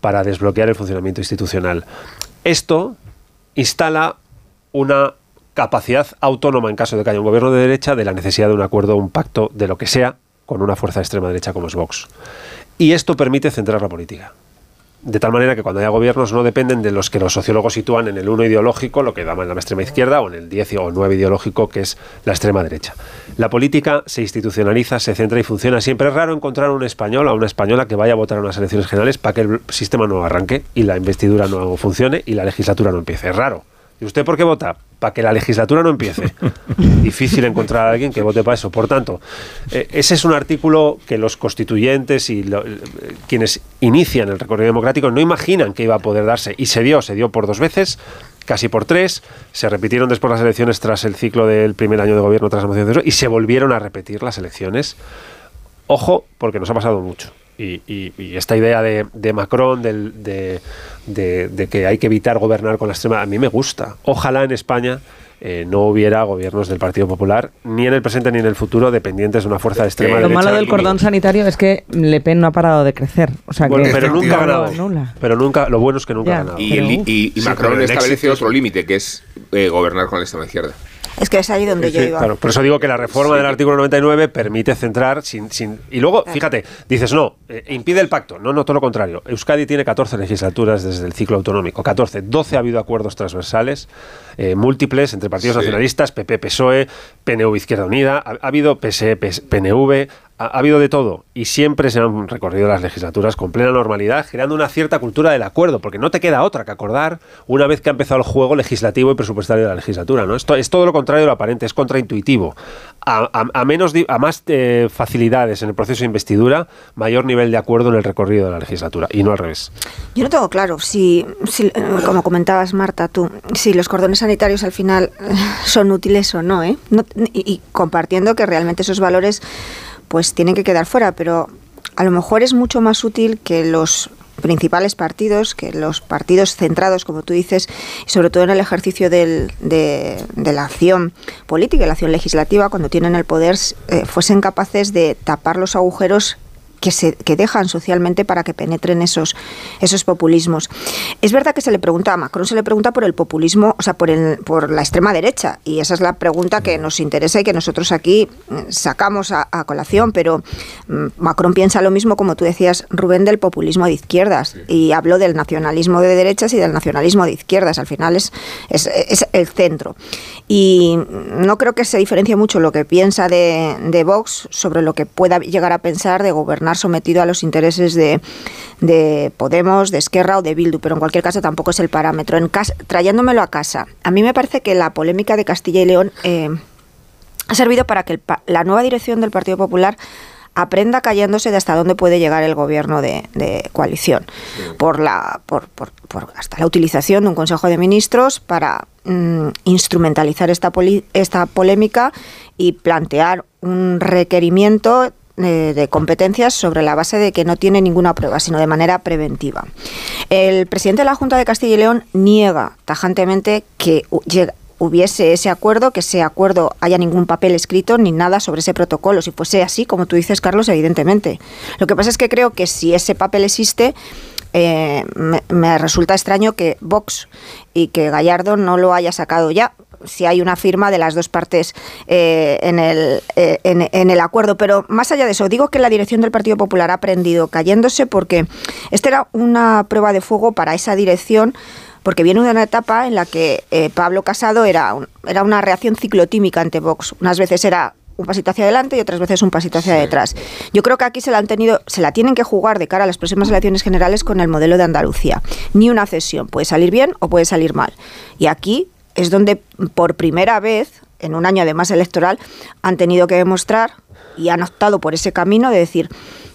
para desbloquear el funcionamiento institucional. Esto instala una capacidad autónoma en caso de que haya un gobierno de derecha de la necesidad de un acuerdo, un pacto, de lo que sea, con una fuerza de extrema derecha como es Vox. Y esto permite centrar la política. De tal manera que cuando haya gobiernos no dependen de los que los sociólogos sitúan en el 1 ideológico, lo que llaman la extrema izquierda, o en el 10 o 9 ideológico, que es la extrema derecha. La política se institucionaliza, se centra y funciona. Siempre es raro encontrar un español o una española que vaya a votar a unas elecciones generales para que el sistema no arranque y la investidura no funcione y la legislatura no empiece. Es raro. ¿Y usted por qué vota? Para que la legislatura no empiece. *laughs* Difícil encontrar a alguien que vote para eso. Por tanto, eh, ese es un artículo que los constituyentes y lo- eh, quienes inician el recorrido democrático no imaginan que iba a poder darse. Y se dio, se dio por dos veces, casi por tres. Se repitieron después las elecciones tras el ciclo del primer año de gobierno, tras la moción de censura, y se volvieron a repetir las elecciones. Ojo, porque nos ha pasado mucho. Y, y- y esta idea de, de Macron, del- de, de- de que hay que evitar gobernar con la extrema, a mí me gusta. Ojalá en España eh, no hubiera gobiernos del Partido Popular, ni en el presente ni en el futuro, dependientes de una fuerza de extrema Lo derecha. malo del cordón sanitario es que Le Pen no ha parado de crecer. O sea, Bueno, que pero nunca ha lo ganado. Pero nunca, lo bueno es que nunca Ya. ha ganado. Y, Pero, el- uf. y- Macron establece otro límite, que es eh, gobernar con la extrema izquierda. Es que es ahí donde yo iba. Claro, por eso digo que la reforma del artículo 99 permite centrar sin, sin y luego fíjate, dices no, eh, impide el pacto, no, no todo lo contrario. Euskadi tiene 14 legislaturas desde el ciclo autonómico, 14, 12 ha habido acuerdos transversales eh, múltiples entre partidos Sí. nacionalistas, PP, PSOE, PNV Izquierda Unida, ha, ha habido PSE, PS, PNV, ha, ha, ha habido de todo y siempre se han recorrido las legislaturas con plena normalidad, generando una cierta cultura del acuerdo, porque no te queda otra que acordar una vez que ha empezado el juego legislativo y presupuestario de la legislatura. ¿no? Esto es todo lo contrario de lo aparente, es contraintuitivo. A, menos a más eh, facilidades en el proceso de investidura, mayor nivel de acuerdo en el recorrido de la legislatura, y no al revés. Yo no tengo claro si, eh, como comentabas Marta, tú, si los cordones sanitarios al final eh, son útiles o no, ¿eh? Y compartiendo que realmente esos valores pues tienen que quedar fuera, pero a lo mejor es mucho más útil que los principales partidos, que los partidos centrados, como tú dices, sobre todo en el ejercicio del- de, la acción política la acción legislativa, cuando tienen el poder, eh, fuesen capaces de tapar los agujeros que, se, que dejan socialmente para que penetren esos, esos populismos. Es verdad que se le pregunta a Macron, se le pregunta por el populismo, o sea, por, el, por la extrema derecha, y esa es la pregunta que nos interesa y que nosotros aquí eh, sacamos a, a colación, pero mm, Macron piensa lo mismo, como tú decías, Rubén, del populismo de izquierdas, y habló del nacionalismo de derechas y del nacionalismo de izquierdas, al final es, es, es el centro. Y no creo que se diferencie mucho lo que piensa de, de Vox sobre lo que pueda llegar a pensar de gobernar sometido a los intereses de, de Podemos, de Esquerra o de Bildu, pero en cualquier caso tampoco es el parámetro. En cas- trayéndomelo a casa, a mí me parece que la polémica de Castilla y León eh, ha servido para que el la nueva dirección del Partido Popular aprenda cayéndose de hasta dónde puede llegar el gobierno de, de coalición por la por, por- por hasta la utilización de un consejo de ministros para mm, instrumentalizar esta poli- esta polémica y plantear un requerimiento de competencias sobre la base de que no tiene ninguna prueba, sino de manera preventiva. El presidente de la Junta de Castilla y León niega tajantemente que hubiese ese acuerdo, que ese acuerdo haya ningún papel escrito ni nada sobre ese protocolo. Si fuese así, como tú dices, Carlos, evidentemente. Lo que pasa es que creo que si ese papel existe, eh, me, me resulta extraño que Vox y que Gallardo no lo haya sacado ya si hay una firma de las dos partes eh, en, el, eh, en, en el acuerdo. Pero más allá de eso, digo que la dirección del Partido Popular ha aprendido cayéndose porque esta era una prueba de fuego para esa dirección porque viene de una etapa en la que eh, Pablo Casado era, un- era una reacción ciclotímica ante Vox. Unas veces era un pasito hacia adelante y otras veces un pasito hacia detrás. Yo creo que aquí se la han tenido, se la tienen que jugar de cara a las próximas elecciones generales con el modelo de Andalucía. Ni una cesión, puede salir bien o puede salir mal. Y aquí es donde por primera vez, en un año además electoral, han tenido que demostrar y han optado por ese camino de decir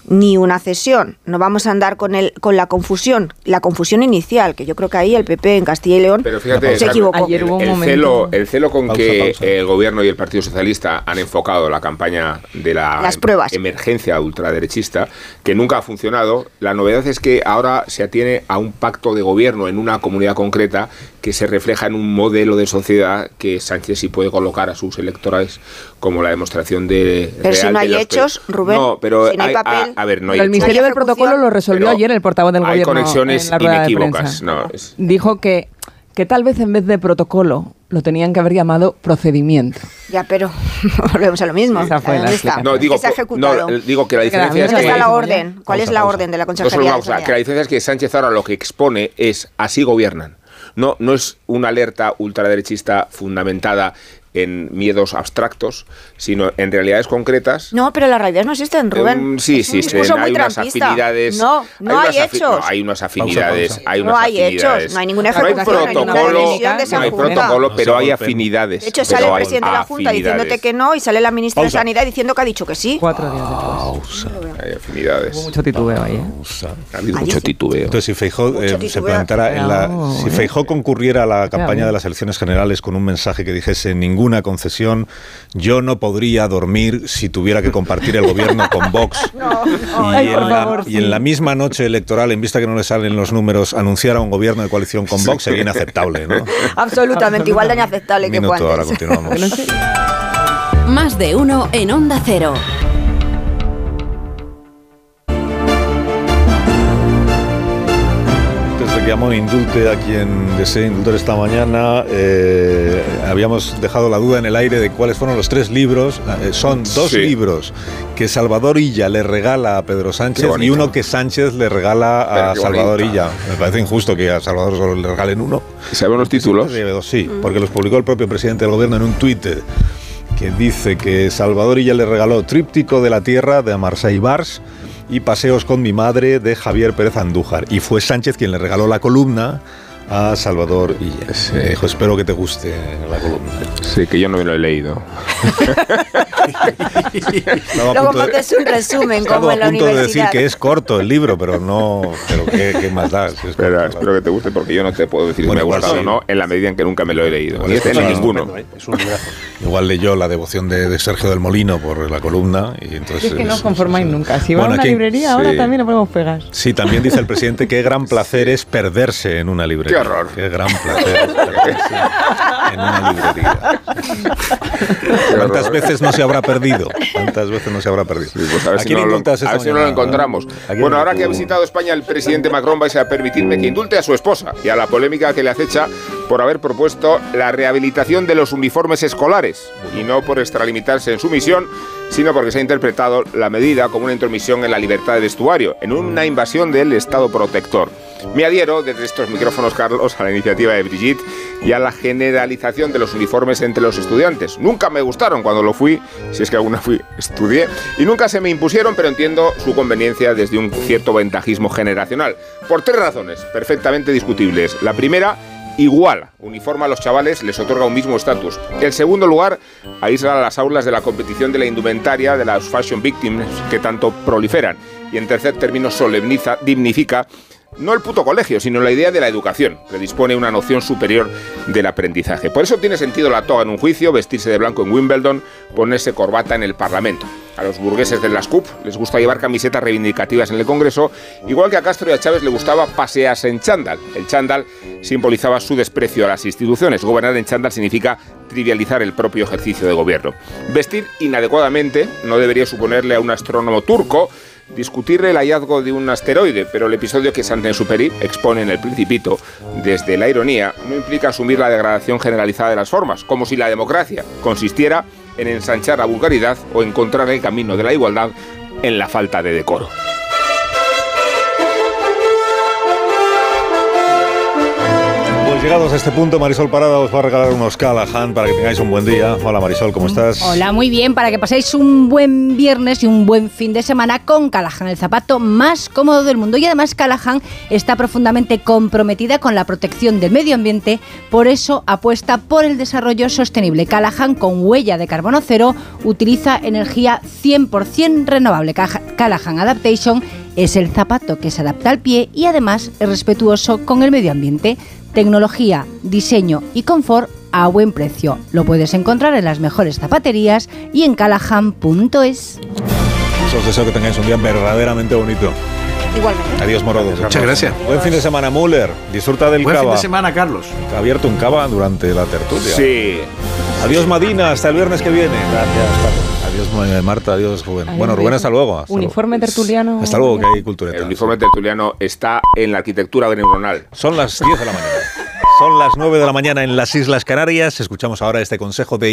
ni una cesión, no vamos a andar con el con la confusión, la confusión inicial, que yo creo que ahí el PP en Castilla y León Pero fíjate, se equivocó. el, el celo, el celo con que el gobierno y el Partido Socialista han enfocado la campaña de la Las pruebas. emergencia ultraderechista, que nunca ha funcionado, la novedad es que ahora se atiene a un pacto de gobierno en una comunidad concreta que se refleja en un modelo de sociedad que Sánchez sí puede colocar a sus electores como la demostración de Pero si no de hay hechos, Rubén, No, pero si no hay papel. A, a ver, no hay Pero el hechos. misterio del protocolo lo resolvió ayer el portavoz del hay gobierno. conexiones en la rueda de inequívocas, prensa. no, es- Dijo que, que tal vez en vez de protocolo lo tenían que haber llamado procedimiento. Ya, pero *laughs* volvemos a lo mismo. Esa fue la ¿Dónde está? No, digo, ¿Qué se ha no, ejecutado? digo que la diferencia es ¿Dónde que... está la orden? ¿Cuál es la orden de la No solo Consejería una de cosa, Sanidad? que la diferencia es que Sánchez ahora lo que expone es así gobiernan. No, no es una alerta ultraderechista fundamentada en miedos abstractos, sino en realidades concretas. No, pero las realidades no existen, Rubén. Mm, sí, Es sí, discurso hay unas trampista. afinidades. No, no hay, unas afi- hechos. no, hay unas afinidades. Hay No unas hay hechos, afinidades. no hay ninguna No hay ejecución, no hay ninguna protocolo, de no hay protocolo, No pero hay afinidades. De hecho, sale el hay presidente de la Junta afinidades. diciéndote que no y sale la ministra Pausa. de Sanidad diciendo que ha dicho que sí. Cuatro días después. Hay afinidades. Hubo mucho titubeo ahí, ¿eh? Ha habido mucho titubeo. Entonces, si Feijó eh, se plantara en la, si eh. Feijó concurriera a la campaña de las elecciones generales con un mensaje que dijese ninguna concesión, yo no podría dormir si tuviera que compartir el gobierno con Vox. *laughs* y, Ay, en la, favor, y en sí. la misma noche electoral, en vista que no le salen los números, anunciara un gobierno de coalición con Vox sería inaceptable, ¿no? *laughs* Absolutamente, igual de inaceptable que minuto, ahora antes. continuamos. *laughs* Más de uno en Onda Cero. Antes de que Amón indulte a quien desee indultar esta mañana, eh, habíamos dejado la duda en el aire de cuáles fueron los tres libros. Eh, son dos Sí. libros que Salvador Illa le regala a Pedro Sánchez y uno que Sánchez le regala a Salvador. Illa. Me parece injusto que a Salvador solo le regalen uno. ¿Saben los títulos? Sí, porque los publicó el propio presidente del gobierno en un tuit que dice que Salvador Illa le regaló Tríptico de la Tierra de Marseille Bars y Paseos con mi madre de Javier Pérez Andújar. Y fue Sánchez quien le regaló la columna a Salvador Illes. Me dijo, espero que te guste la columna. Sí, que yo no me lo he leído. A Luego punto de- montes un resumen, como a en la punto de decir que es corto el libro, pero no. Pero qué, qué más da. si es Espera, espero que te guste porque yo no te puedo decir Bueno, si me ha gustado sí. o no en la medida en que nunca me lo he leído. Ni es este ni cosa ninguno. Igual leyó la devoción de, de Sergio del Molino por la columna y entonces. Es que no es- os conformáis nunca. Si va Bueno, a una aquí- librería, ahora también le podemos pegar. Sí, también dice el presidente qué gran placer es perderse en una librería. Qué horror. Qué gran placer en una librería. ¿Cuántas veces no se habrá perdido? ¿Cuántas veces no se habrá perdido? Pues a ver, ¿A si quién no, lo, a ver si no lo encontramos. ¿A quién Bueno, ahora que ha visitado España el presidente Macron, vais a permitirme que indulte a su esposa y a la polémica que le acecha por haber propuesto la rehabilitación de los uniformes escolares. Y no por extralimitarse en su misión, sino porque se ha interpretado la medida como una intromisión en la libertad de vestuario, en una invasión del Estado protector. Me adhiero desde estos micrófonos, Carlos, a la iniciativa de Brigitte y a la generalización de los uniformes entre los estudiantes. Nunca me gustaron cuando lo fui, si es que alguna fui, estudié, y nunca se me impusieron, pero entiendo su conveniencia desde un cierto ventajismo generacional. Por tres razones perfectamente discutibles. La primera, igual, uniforma a los chavales, les otorga un mismo estatus. El segundo lugar, aísla a las aulas de la competición de la indumentaria de las fashion victims que tanto proliferan. Y en tercer término, solemniza, dignifica no el puto colegio, sino la idea de la educación, que dispone una noción superior del aprendizaje. Por eso tiene sentido la toga en un juicio, vestirse de blanco en Wimbledon, ponerse corbata en el Parlamento. A los burgueses de las CUP les gusta llevar camisetas reivindicativas en el Congreso, igual que a Castro y a Chávez le gustaba pasearse en chándal. El chándal simbolizaba su desprecio a las instituciones. Gobernar en chándal significa trivializar el propio ejercicio de gobierno. Vestir inadecuadamente no debería suponerle a un astrónomo turco discutir el hallazgo de un asteroide, pero el episodio que Saint-Exupéry expone en El Principito, desde la ironía, no implica asumir la degradación generalizada de las formas, como si la democracia consistiera en ensanchar la vulgaridad o encontrar el camino de la igualdad en la falta de decoro. Pues llegados a este punto, Marisol Parada os va a regalar unos Callahan para que tengáis un buen día. Hola Marisol, ¿cómo estás? Hola, muy bien, para que paséis un buen viernes y un buen fin de semana con Callahan, el zapato más cómodo del mundo. Y además Callahan está profundamente comprometida con la protección del medio ambiente, por eso apuesta por el desarrollo sostenible. Callahan, con huella de carbono cero, utiliza energía 100% renovable. Callahan Adaptation es el zapato que se adapta al pie y además es respetuoso con el medio ambiente. Tecnología, diseño y confort a buen precio. Lo puedes encontrar en las mejores zapaterías y en callahan.es. Os deseo que tengáis un día verdaderamente bonito. Igualmente. Adiós, Morodos. Muchas gracias. Buen fin de semana, Müller. Disfruta del Buen fin cava. de semana, Carlos. Ha abierto un cava durante la tertulia. Sí. Adiós, Madina. Hasta el viernes que viene. Gracias, Adiós, eh, Marta. Adiós, Rubén. Adiós, bueno, Rubén, hasta luego. Hasta luego. Uniforme tertuliano. Hasta luego, que hay cultura. El uniforme tertuliano está en la arquitectura neuronal. Son las 10 de la mañana. Son las 9 de la mañana en las Islas Canarias. Escuchamos ahora este consejo de